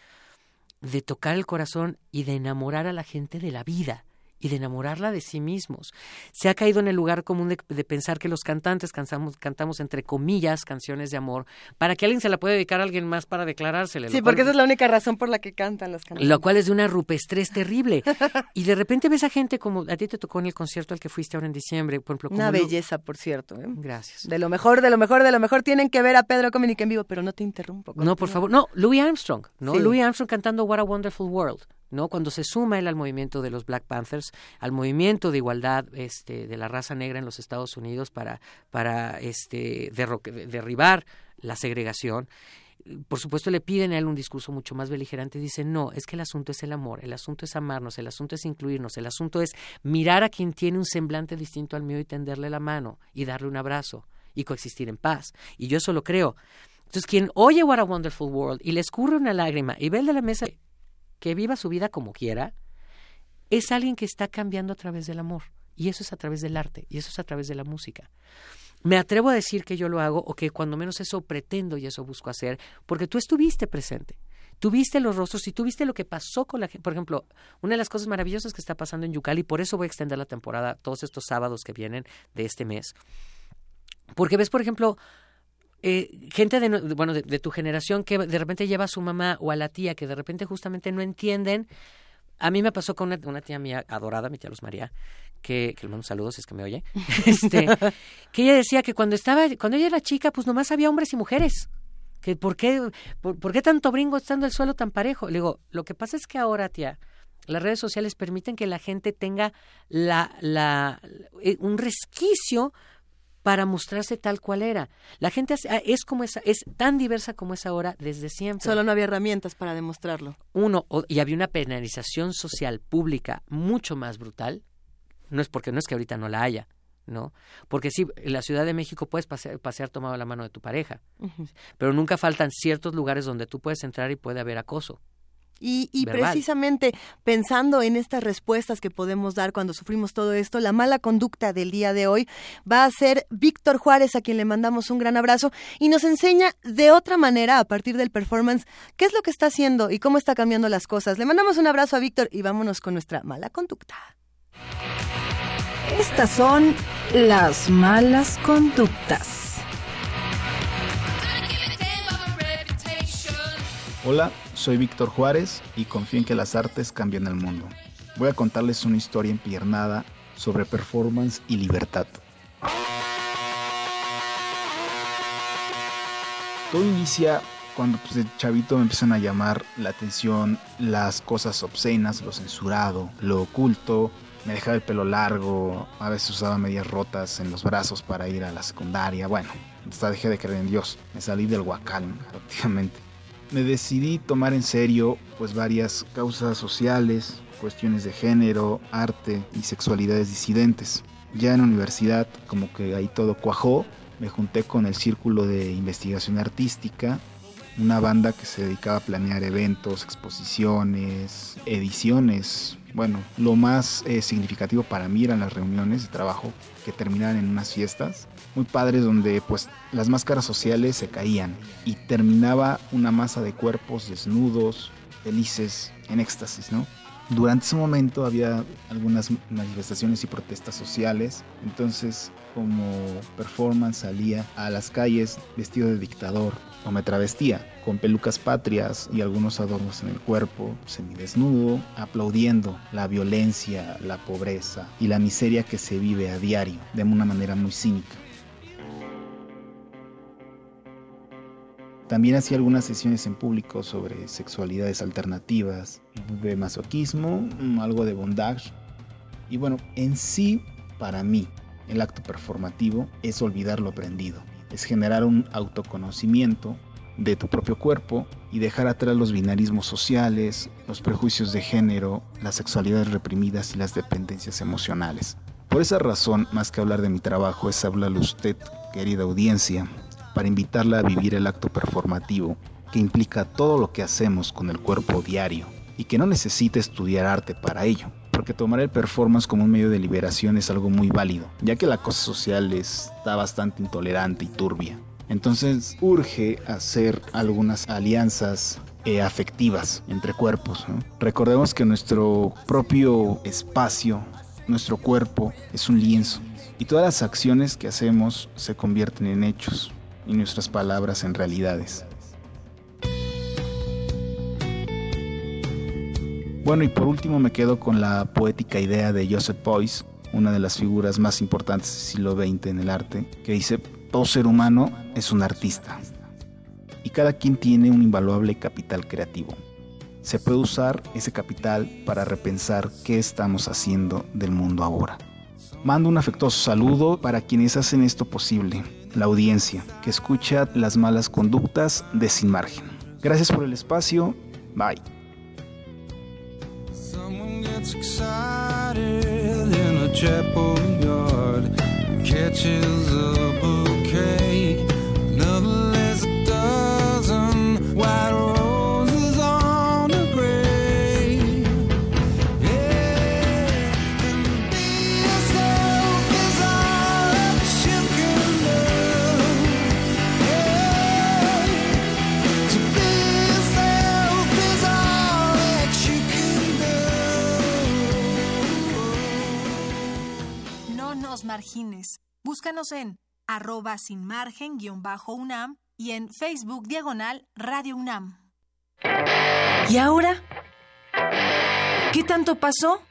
de tocar el corazón y de enamorar a la gente de la vida y de enamorarla de sí mismos. Se ha caído en el lugar común de, de pensar que los cantantes cansamos- cantamos entre comillas canciones de amor para que alguien se la pueda dedicar a alguien más para declarársele. Sí, cual- porque esa es la única razón por la que cantan los cantantes. lo cual es de una rupestrez terrible. Y de repente ves a gente como a ti te tocó en el concierto al que fuiste ahora en diciembre, por ejemplo. como Una belleza, por cierto. ¿eh? Gracias. De lo mejor, de lo mejor, de lo mejor tienen que ver a Pedro Cominic en vivo, pero no te interrumpo. No, por favor. No, Louis Armstrong, ¿no? Sí. Louis Armstrong cantando What a Wonderful World, ¿no? Cuando se suma él al movimiento de los Black Panthers, al movimiento de igualdad este, de la raza negra en los Estados Unidos para, para este, derribar la segregación. Por supuesto, le piden a él un discurso mucho más beligerante. Dice, no, es que el asunto es el amor, el asunto es amarnos, el asunto es incluirnos, el asunto es mirar a quien tiene un semblante distinto al mío y tenderle la mano y darle un abrazo y coexistir en paz. Y yo eso lo creo. Entonces, quien oye What a Wonderful World y le escurre una lágrima y ve el de la mesa que viva su vida como quiera, es alguien que está cambiando a través del amor. Y eso es a través del arte, y eso es a través de la música. Me atrevo a decir que yo lo hago, o que cuando menos eso pretendo y eso busco hacer, porque tú estuviste presente. Tuviste los rostros y tuviste lo que pasó con la gente. Por ejemplo, una de las cosas maravillosas que está pasando en Yucali, y por eso voy a extender la temporada todos estos sábados que vienen de este mes. Porque ves, por ejemplo, eh, gente de, bueno, de, de tu generación que de repente lleva a su mamá o a la tía que de repente justamente no entienden. A mí me pasó con una, una tía mía adorada, mi tía Luz María, que, que le mando saludos si es que me oye, este, que ella decía que cuando estaba, cuando ella era chica, pues nomás había hombres y mujeres. Que por qué, por, por qué tanto brinco estando el suelo tan parejo? Le digo, lo que pasa es que ahora, tía, las redes sociales permiten que la gente tenga la, la, eh, un resquicio para mostrarse tal cual era. La gente es, es como esa, es tan diversa como es ahora desde siempre. Solo no había herramientas para demostrarlo. Uno, y había una penalización social pública mucho más brutal. No es porque no es que ahorita no la haya, ¿no? Porque sí, en la Ciudad de México puedes pasear, pasear tomado la mano de tu pareja, pero nunca faltan ciertos lugares donde tú puedes entrar y puede haber acoso. Y, precisamente pensando en estas respuestas que podemos dar cuando sufrimos todo esto, la mala conducta del día de hoy va a ser Víctor Juárez, a quien le mandamos un gran abrazo, y nos enseña de otra manera, a partir del performance, qué es lo que está haciendo y cómo está cambiando las cosas. Le mandamos un abrazo a Víctor y vámonos con nuestra mala conducta. Estas son las malas conductas. Hola, soy Víctor Juárez y confío en que las artes cambian el mundo. Voy a contarles una historia empiernada sobre performance y libertad. Todo inicia cuando pues, de chavito me empiezan a llamar la atención las cosas obscenas, lo censurado, lo oculto. Me dejaba el pelo largo, a veces usaba medias rotas en los brazos para ir a la secundaria. Bueno, hasta dejé de creer en Dios. Me salí del huacal, prácticamente me decidí tomar en serio pues varias causas sociales, cuestiones de género, arte y sexualidades disidentes. Ya en la universidad como que ahí todo cuajó, me junté con el Círculo de Investigación Artística, una banda que se dedicaba a planear eventos, exposiciones, ediciones. Bueno, lo más eh, significativo para mí eran las reuniones de trabajo que terminaban en unas fiestas muy padres donde pues las máscaras sociales se caían y terminaba una masa de cuerpos desnudos, felices, en éxtasis, ¿no? Durante ese momento había algunas manifestaciones y protestas sociales, entonces como performance salía a las calles vestido de dictador o me travestía con pelucas patrias y algunos adornos en el cuerpo, semidesnudo, aplaudiendo la violencia, la pobreza y la miseria que se vive a diario de una manera muy cínica. También hacía algunas sesiones en público sobre sexualidades alternativas, de masoquismo, algo de bondage. Y bueno, en sí, para mí, el acto performativo es olvidar lo aprendido, es generar un autoconocimiento de tu propio cuerpo y dejar atrás los binarismos sociales, los prejuicios de género, las sexualidades reprimidas y las dependencias emocionales. Por esa razón, más que hablar de mi trabajo, es hablarle usted, querida audiencia, para invitarla a vivir el acto performativo que implica todo lo que hacemos con el cuerpo diario y que no necesita estudiar arte para ello, porque tomar el performance como un medio de liberación es algo muy válido, ya que la cosa social está bastante intolerante y turbia. Entonces urge hacer algunas alianzas eh, afectivas entre cuerpos. Recordemos que nuestro propio espacio, nuestro cuerpo, es un lienzo y todas las acciones que hacemos se convierten en hechos y nuestras palabras en realidades. Bueno, y por último me quedo con la poética idea de Joseph Beuys, una de las figuras más importantes del siglo XX en el arte, que dice, todo ser humano es un artista y cada quien tiene un invaluable capital creativo. Se puede usar ese capital para repensar qué estamos haciendo del mundo ahora. Mando un afectuoso saludo para quienes hacen esto posible, la audiencia, que escucha las malas conductas de Sin Margen. Gracias por el espacio, bye. Gets excited in a chapel yard, catches a bouquet, Búscanos en arroba sin margen guion bajo UNAM y en Facebook diagonal Radio UNAM. ¿Y ahora? ¿Qué tanto pasó?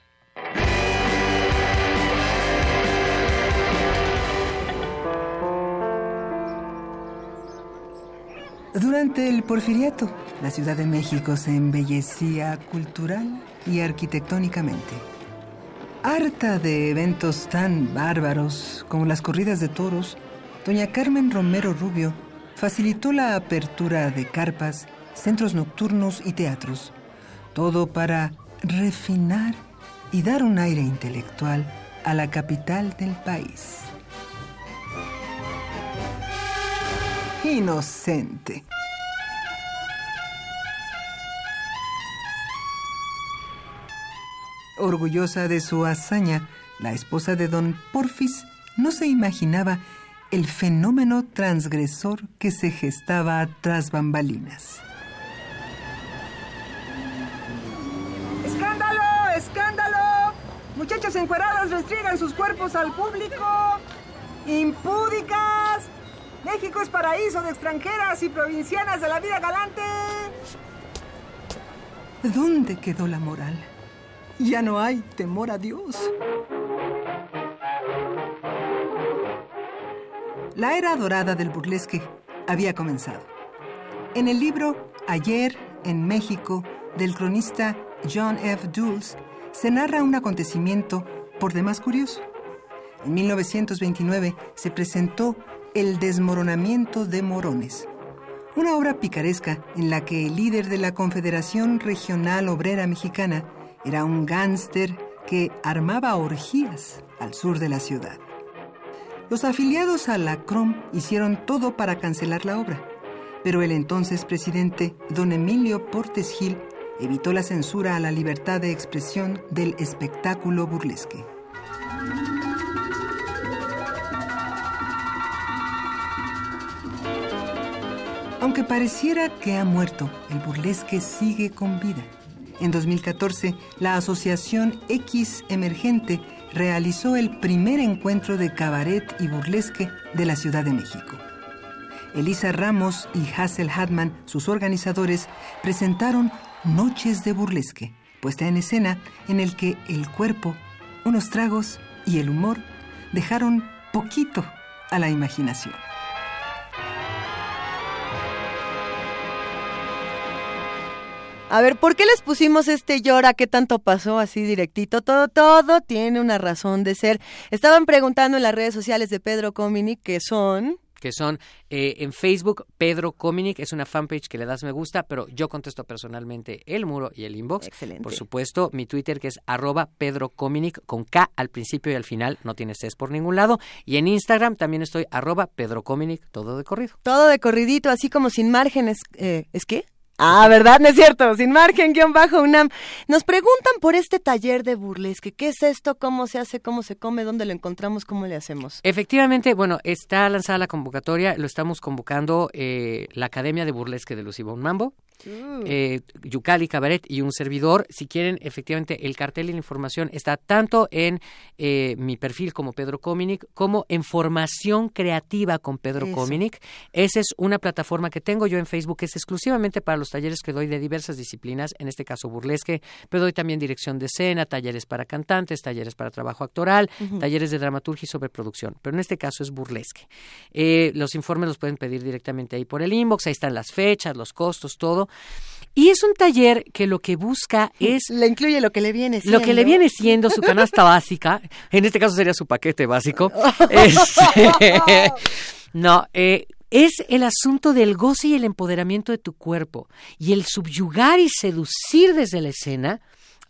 Durante el porfiriato, la Ciudad de México se embellecía cultural y arquitectónicamente. Harta de eventos tan bárbaros como las corridas de toros, doña Carmen Romero Rubio facilitó la apertura de carpas, centros nocturnos y teatros, todo para refinar y dar un aire intelectual a la capital del país. Inocente. Orgullosa de su hazaña, la esposa de don Porfis no se imaginaba el fenómeno transgresor que se gestaba tras bambalinas. ¡Escándalo! ¡Escándalo! Muchachas encueradas restriegan sus cuerpos al público. ¡Impúdicas! México es paraíso de extranjeras y provincianas de la vida galante. ¿Dónde quedó la moral? Ya no hay temor a Dios. La era dorada del burlesque había comenzado. En el libro Ayer en México del cronista John F. Dulles se narra un acontecimiento por demás curioso. En 1929 se presentó El desmoronamiento de Morones, una obra picaresca en la que el líder de la Confederación Regional Obrera Mexicana era un gángster que armaba orgías al sur de la ciudad. Los afiliados a la CROM hicieron todo para cancelar la obra, pero el entonces presidente, don Emilio Portes Gil, evitó la censura a la libertad de expresión del espectáculo burlesque. Aunque pareciera que ha muerto, el burlesque sigue con vida. En 2014, la Asociación X Emergente realizó el primer encuentro de cabaret y burlesque de la Ciudad de México. Elisa Ramos y Hazel Hadman, sus organizadores, presentaron Noches de Burlesque, puesta en escena en el que el cuerpo, unos tragos y el humor dejaron poquito a la imaginación. A ver, ¿por qué les pusimos este llora? ¿Qué tanto pasó así directito? Todo, todo tiene una razón de ser. Estaban preguntando en las redes sociales de Pedro Comini que son que son eh, en Facebook, Pedro Cominic, es una fanpage que le das me gusta, pero yo contesto personalmente el muro y el inbox. Excelente. Por supuesto, mi Twitter que es arroba Pedro Cominic con K al principio y al final, no tiene Cs por ningún lado. Y en Instagram también estoy arroba Pedro Cominic, todo de corrido. Todo de corridito, así como sin márgenes. Eh, ¿Es qué? Ah, ¿verdad? No es cierto. Sin margen, guion bajo UNAM. Nos preguntan por este taller de burlesque. ¿Qué es esto? ¿Cómo se hace? ¿Cómo se come? ¿Dónde lo encontramos? ¿Cómo le hacemos? Efectivamente, bueno, está lanzada la convocatoria, lo estamos convocando eh, la Academia de Burlesque de Lucibón Mambo, eh, Yucali Cabaret y un servidor. Si quieren, efectivamente, el cartel y la información está tanto en eh, mi perfil como Pedro Cominic, como en Formación Creativa con Pedro Eso. Cominic. Esa es una plataforma que tengo yo en Facebook, que es exclusivamente para los talleres que doy de diversas disciplinas, en este caso burlesque, pero doy también dirección de escena, talleres para cantantes, talleres para trabajo actoral, talleres de dramaturgia y sobreproducción, pero en este caso es burlesque. Eh, los informes los pueden pedir directamente ahí por el inbox, ahí están las fechas, los costos, todo. Y es un taller que lo que busca es... Le incluye lo que le viene Lo que le siendo. viene siendo su canasta básica, en este caso sería su paquete básico. Este, no, eh, es el asunto del goce y el empoderamiento de tu cuerpo y el subyugar y seducir desde la escena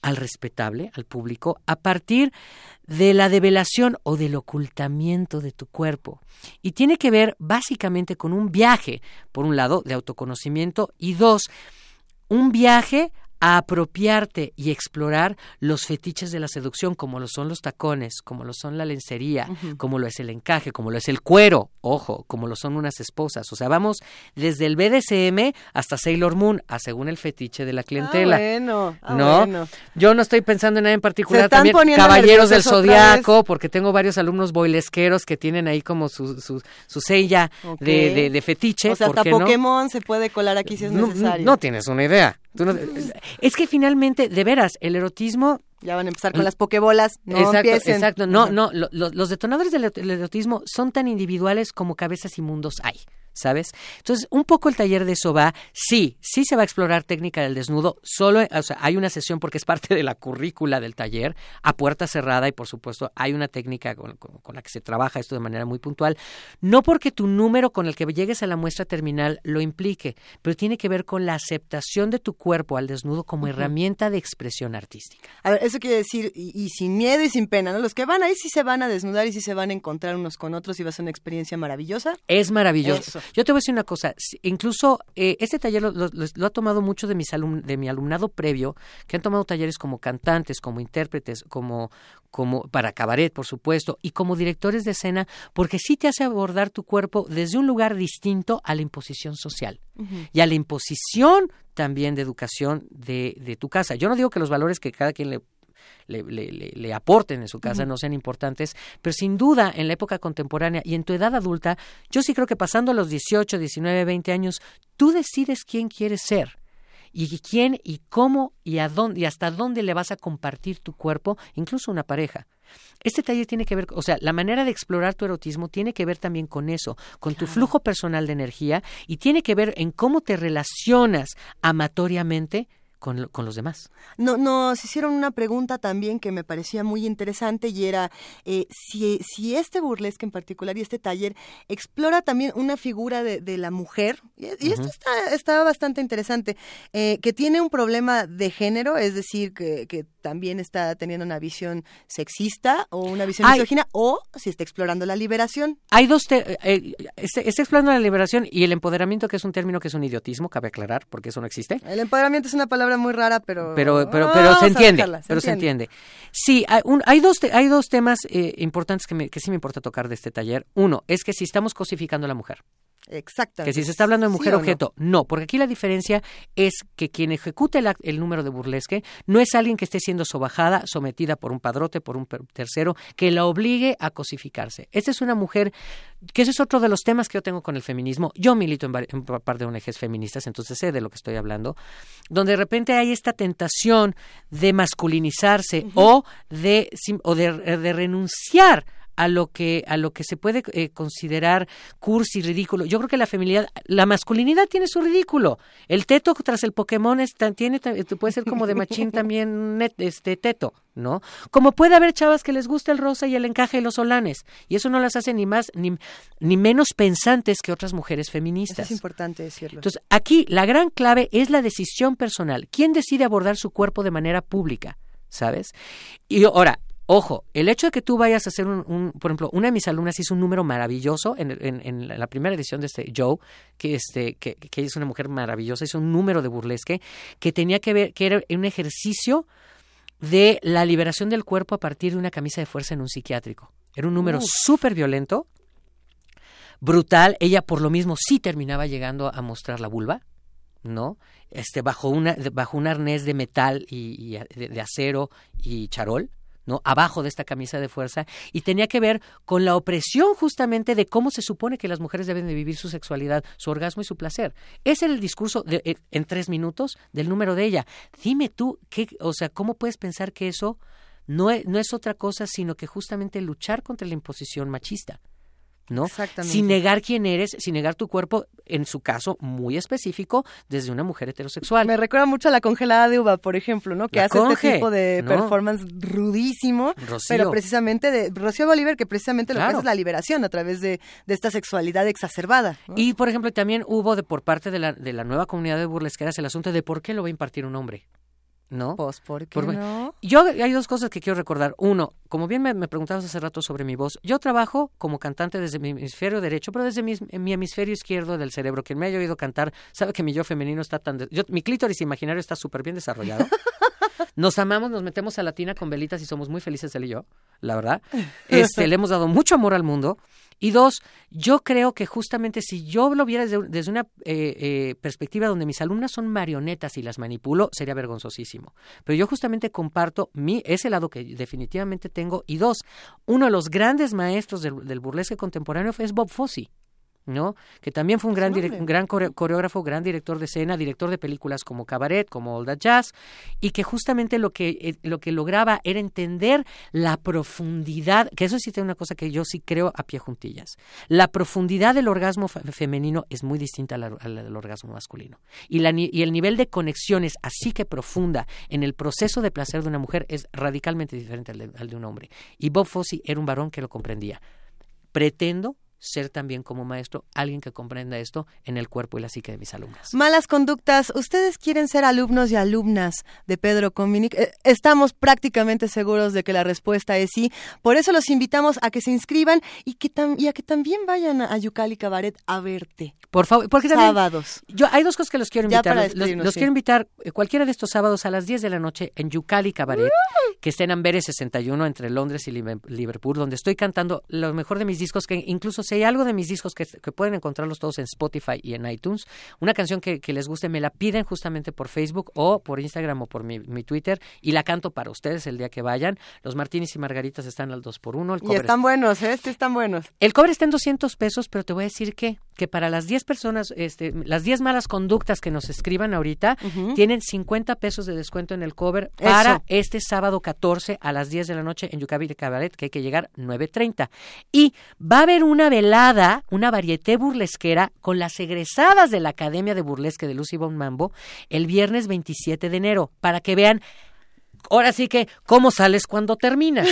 al respetable, al público, a partir de la develación o del ocultamiento de tu cuerpo. Y tiene que ver básicamente con un viaje, por un lado, de autoconocimiento y dos, un viaje a apropiarte y explorar los fetiches de la seducción, como lo son los tacones, como lo son la lencería, como lo es el encaje, como lo es el cuero, ojo, como lo son unas esposas. O sea, vamos desde el BDSM hasta Sailor Moon, a según el fetiche de la clientela. Ah, bueno, ah, ¿No? bueno. Yo no estoy pensando en nada en particular. También Caballeros del Zodiaco, porque tengo varios alumnos boilesqueros que tienen ahí como su, su, su sella de, de, de fetiche. O sea, ¿por hasta no? Pokémon se puede colar aquí si es no, necesario. no tienes una idea. No- es que finalmente, de veras, el erotismo Ya van a empezar con las pokebolas. No exacto, empiecen. exacto. No, no, lo- lo- los detonadores del, del erotismo son tan individuales como cabezas y mundos hay. ¿Sabes? Entonces, un poco el taller de eso va, sí, sí se va a explorar técnica del desnudo, solo, o sea, hay una sesión porque es parte de la currícula del taller, a puerta cerrada y por supuesto hay una técnica con, con- con la que se trabaja esto de manera muy puntual, no porque tu número con el que llegues a la muestra terminal lo implique, pero tiene que ver con la aceptación de tu cuerpo al desnudo como herramienta de expresión artística. A ver, eso quiere decir, y, y sin miedo y sin pena, ¿no? Los que van ahí sí se van a desnudar y sí se van a encontrar unos con otros y va a ser una experiencia maravillosa. Es maravilloso. Eso. Yo te voy a decir una cosa, incluso eh, este taller lo, lo- lo- ha tomado mucho de, mis alum- de mi alumnado previo, que han tomado talleres como cantantes, como intérpretes, como, como para cabaret, por supuesto, y como directores de escena, porque sí te hace abordar tu cuerpo desde un lugar distinto a la imposición social y a la imposición también de educación de, de tu casa. Yo no digo que los valores que cada quien le le, le- le- le aporten en su casa no sean importantes, pero sin duda en la época contemporánea y en tu edad adulta, yo sí creo que pasando los 18, 19, 20 años, tú decides quién quieres ser y quién y cómo y a dónde y hasta dónde le vas a compartir tu cuerpo, incluso una pareja. Este taller tiene que ver, o sea, la manera de explorar tu erotismo tiene que ver también con eso, con tu flujo personal de energía y tiene que ver en cómo te relacionas amatoriamente con, con los demás. No, nos hicieron una pregunta también que me parecía muy interesante y era eh, si, si este burlesque en particular y este taller explora también una figura de, de la mujer, y, y esto está, está bastante interesante, eh, que tiene un problema de género, es decir, que, que también está teniendo una visión sexista o una visión Ay. misógina, o si está explorando la liberación. Hay dos, te- eh, está, está explorando la liberación y el empoderamiento, que es un término que es un idiotismo, cabe aclarar, porque eso no existe. El empoderamiento es una palabra muy rara, pero... Pero, pero, se entiende, dejarla, pero se entiende. Sí, hay, un- hay dos, hay dos temas eh, importantes que, me- que sí me importa tocar de este taller. Uno, es que si estamos cosificando a la mujer. Exactamente. Que si se está hablando de ¿Sí mujer objeto, no? porque aquí la diferencia es que quien ejecuta el, el número de burlesque no es alguien que esté siendo sobajada, sometida por un padrote, por un tercero, que la obligue a cosificarse. Esta es una mujer, que ese es otro de los temas que yo tengo con el feminismo. Yo milito en, en par de ONGs feministas, entonces sé de lo que estoy hablando, donde de repente hay esta tentación de masculinizarse o, de, o de, de renunciar a lo que a lo que se puede eh, considerar cursi ridículo. Yo creo que la feminidad, la masculinidad tiene su ridículo. El teto tras el Pokémon es tiene tan- puede ser como de machín también este teto, ¿no? Como puede haber chavas que les gusta el rosa y el encaje de los solanes y eso no las hace ni más ni, ni menos pensantes que otras mujeres Eso feministas. es importante decirlo. Entonces, aquí la gran clave es la decisión personal. ¿Quién decide abordar su cuerpo de manera pública? ¿Sabes? Y ahora, ojo, el hecho de que tú vayas a hacer un, un- por ejemplo, una de mis alumnas hizo un número maravilloso en, el- en- en la primera edición de este Joe, que este, que, es una mujer maravillosa, hizo un número de burlesque que tenía que ver, que era un ejercicio de la liberación del cuerpo a partir de una camisa de fuerza en un psiquiátrico. Era un número súper violento, brutal. Ella por lo mismo sí terminaba llegando a mostrar la vulva, ¿no? Este, bajo, una, bajo un arnés de metal y, y a- de, de acero y charol. ¿No? abajo de esta camisa de fuerza y tenía que ver con la opresión justamente de cómo se supone que las mujeres deben de vivir su sexualidad, su orgasmo y su placer. Ese era el discurso de, eh, en tres minutos del número de ella. Dime tú, qué, o sea, ¿cómo puedes pensar que eso no es, no es otra cosa sino que justamente luchar contra la imposición machista? ¿No? Exactamente. Sin negar quién eres, sin negar tu cuerpo, en su caso muy específico, desde una mujer heterosexual. Me recuerda mucho a la congelada de uva, por ejemplo, ¿no? Que La hace conge, este tipo de ¿no? performance rudísimo, Rocío. pero precisamente de Rocío Bolívar, que precisamente lo que hace es la liberación a través de, de esta sexualidad exacerbada. ¿no? Y, por ejemplo, también hubo de por parte de la, de la nueva comunidad de burlesqueras el asunto de por qué lo va a impartir un hombre. ¿No? Pues, ¿por qué Por- no? Yo hay dos cosas que quiero recordar. Uno, como bien me, me preguntabas hace rato sobre mi voz, yo trabajo como cantante desde mi hemisferio derecho, pero desde mi, mi hemisferio izquierdo del cerebro. Quien me haya oído cantar sabe que mi yo femenino está tan... de- yo- mi clítoris imaginario está súper bien desarrollado. Nos amamos, nos metemos a la tina con velitas y somos muy felices él y yo, la verdad. Este, le hemos dado mucho amor al mundo. Y dos, yo creo que justamente si yo lo viera desde, una eh, eh, perspectiva donde mis alumnas son marionetas y las manipulo, sería vergonzosísimo. Pero yo justamente comparto mi, ese lado que definitivamente tengo. Y dos, uno de los grandes maestros del, del burlesque contemporáneo es Bob Fosse. ¿No? Que también fue un gran, un gran core- coreógrafo, gran director de escena, director de películas como Cabaret, como All That Jazz, y que justamente lo que, eh, lo que lograba era entender la profundidad, que eso sí tiene una cosa que yo sí creo a pie juntillas. La profundidad del orgasmo fe- femenino es muy distinta a la, a la del orgasmo masculino. Y, la, y el nivel de conexiones así que profunda en el proceso de placer de una mujer es radicalmente diferente al de, al de un hombre. Y Bob Fosse era un varón que lo comprendía pretendo ser también como maestro alguien que comprenda esto en el cuerpo y la psique de mis alumnas. Malas conductas. ¿Ustedes quieren ser alumnos y alumnas de Pedro Cominic? Eh, Estamos prácticamente seguros de que la respuesta es sí. Por eso los invitamos a que se inscriban y, que tam- y a que también vayan a Yucali Cabaret a verte. Por favor, porque también Sábados. yo hay dos cosas que los quiero invitar. Los, los- despedirnos, los sí. quiero invitar eh, cualquiera de estos sábados a las 10 de la noche en Yucali Cabaret, que está en Amberes 61 entre Londres y Live- Liverpool, donde estoy cantando lo mejor de mis discos, que incluso si hay algo de mis discos que, que pueden encontrarlos todos en Spotify y en iTunes, una canción que, que les guste, me la piden justamente por Facebook o por Instagram o por mi, mi Twitter y la canto para ustedes el día que vayan. Los Martinis y Margaritas están al 2 por 1 el Y están buenos, ¿eh? Sí, están buenos. el cobre está en 200 pesos, pero te voy a decir que, que para las 10 personas, este, las 10 malas conductas que nos escriban ahorita, tienen 50 pesos de descuento en el cover para Eso. este sábado 14 a las 10 de la noche en Yucavi de Cabaret, que hay que llegar 9.30. Y va a haber una velada, una varieté burlesquera con las egresadas de la Academia de Burlesque de Lucy Von Mambo el viernes 27 de enero, para que vean ahora sí que, ¿cómo sales cuando terminas?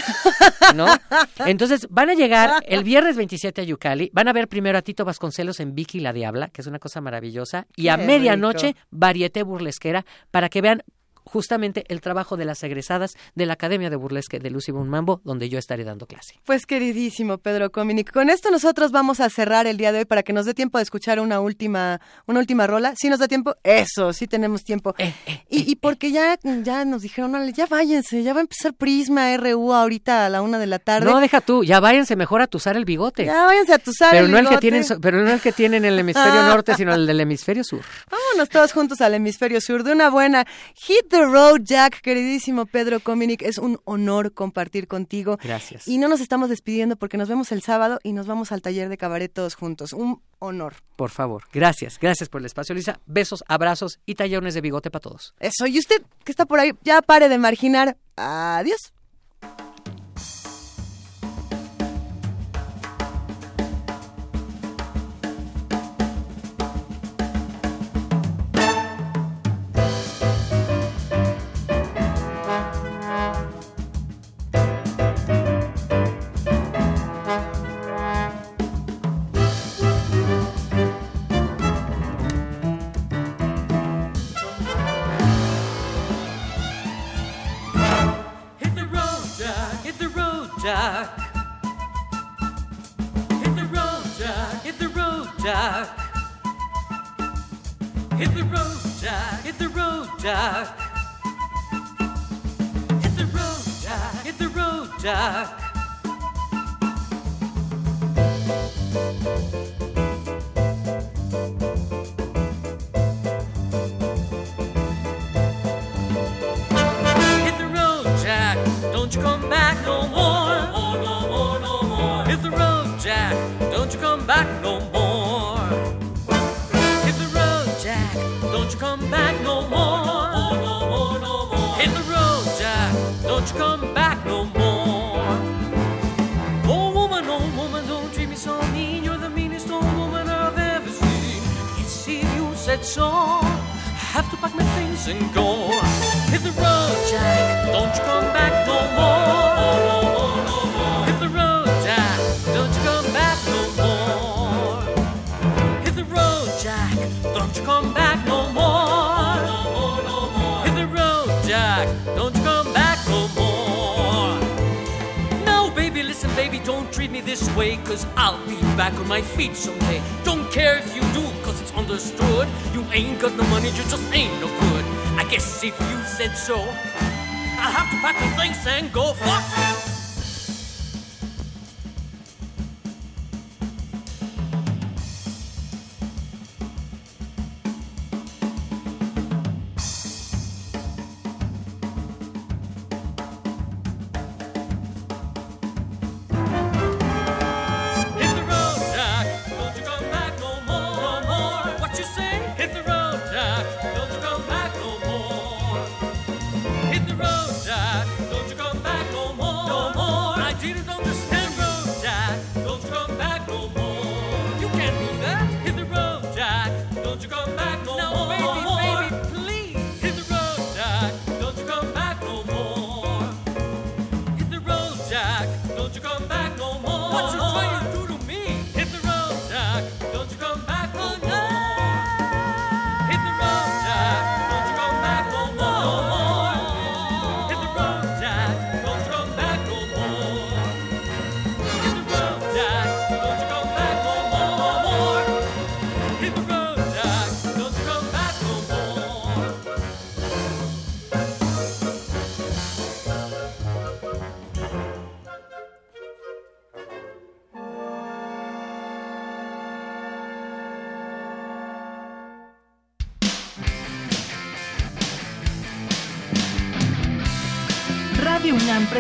¿No? Entonces, van a llegar el viernes 27 a Yucali, van a ver primero a Tito Vasconcelos en Vicky la Diabla, que es una cosa maravillosa, y a medianoche, rico. varieté burlesquera, para que vean justamente el trabajo de las egresadas de la Academia de Burlesque de Lucy Bon Mambo, donde yo estaré dando clase. Pues queridísimo Pedro Cominic, con esto nosotros vamos a cerrar el día de hoy para que nos dé tiempo de escuchar una última, una última rola. ¿Sí nos da tiempo? Eso, sí tenemos tiempo. Eh, y, y porque ya, ya nos dijeron, "Órale, ya váyanse, ya va a empezar Prisma RU ahorita a la una de la tarde. No, deja tú, ya váyanse mejor a tusar el bigote. ya váyanse a tu sala. pero no el que tienen, pero no el que tienen en el hemisferio norte, sino el del hemisferio sur. Vámonos todos juntos al hemisferio sur de una buena Hit the Road Jack, queridísimo Pedro Cominic. Es un honor compartir contigo. Gracias. Y no nos estamos despidiendo porque nos vemos el sábado y nos vamos al taller de cabaret todos juntos. Un honor. Por favor, gracias, gracias por el espacio, Lisa. Besos, abrazos y tallones de bigote para todos. Eso, y usted que está por ahí, ya pare de marginar. Adiós.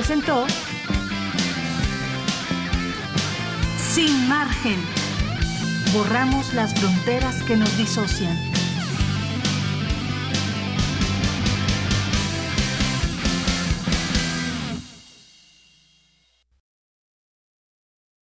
Presentó Sin margen. Borramos las fronteras que nos disocian.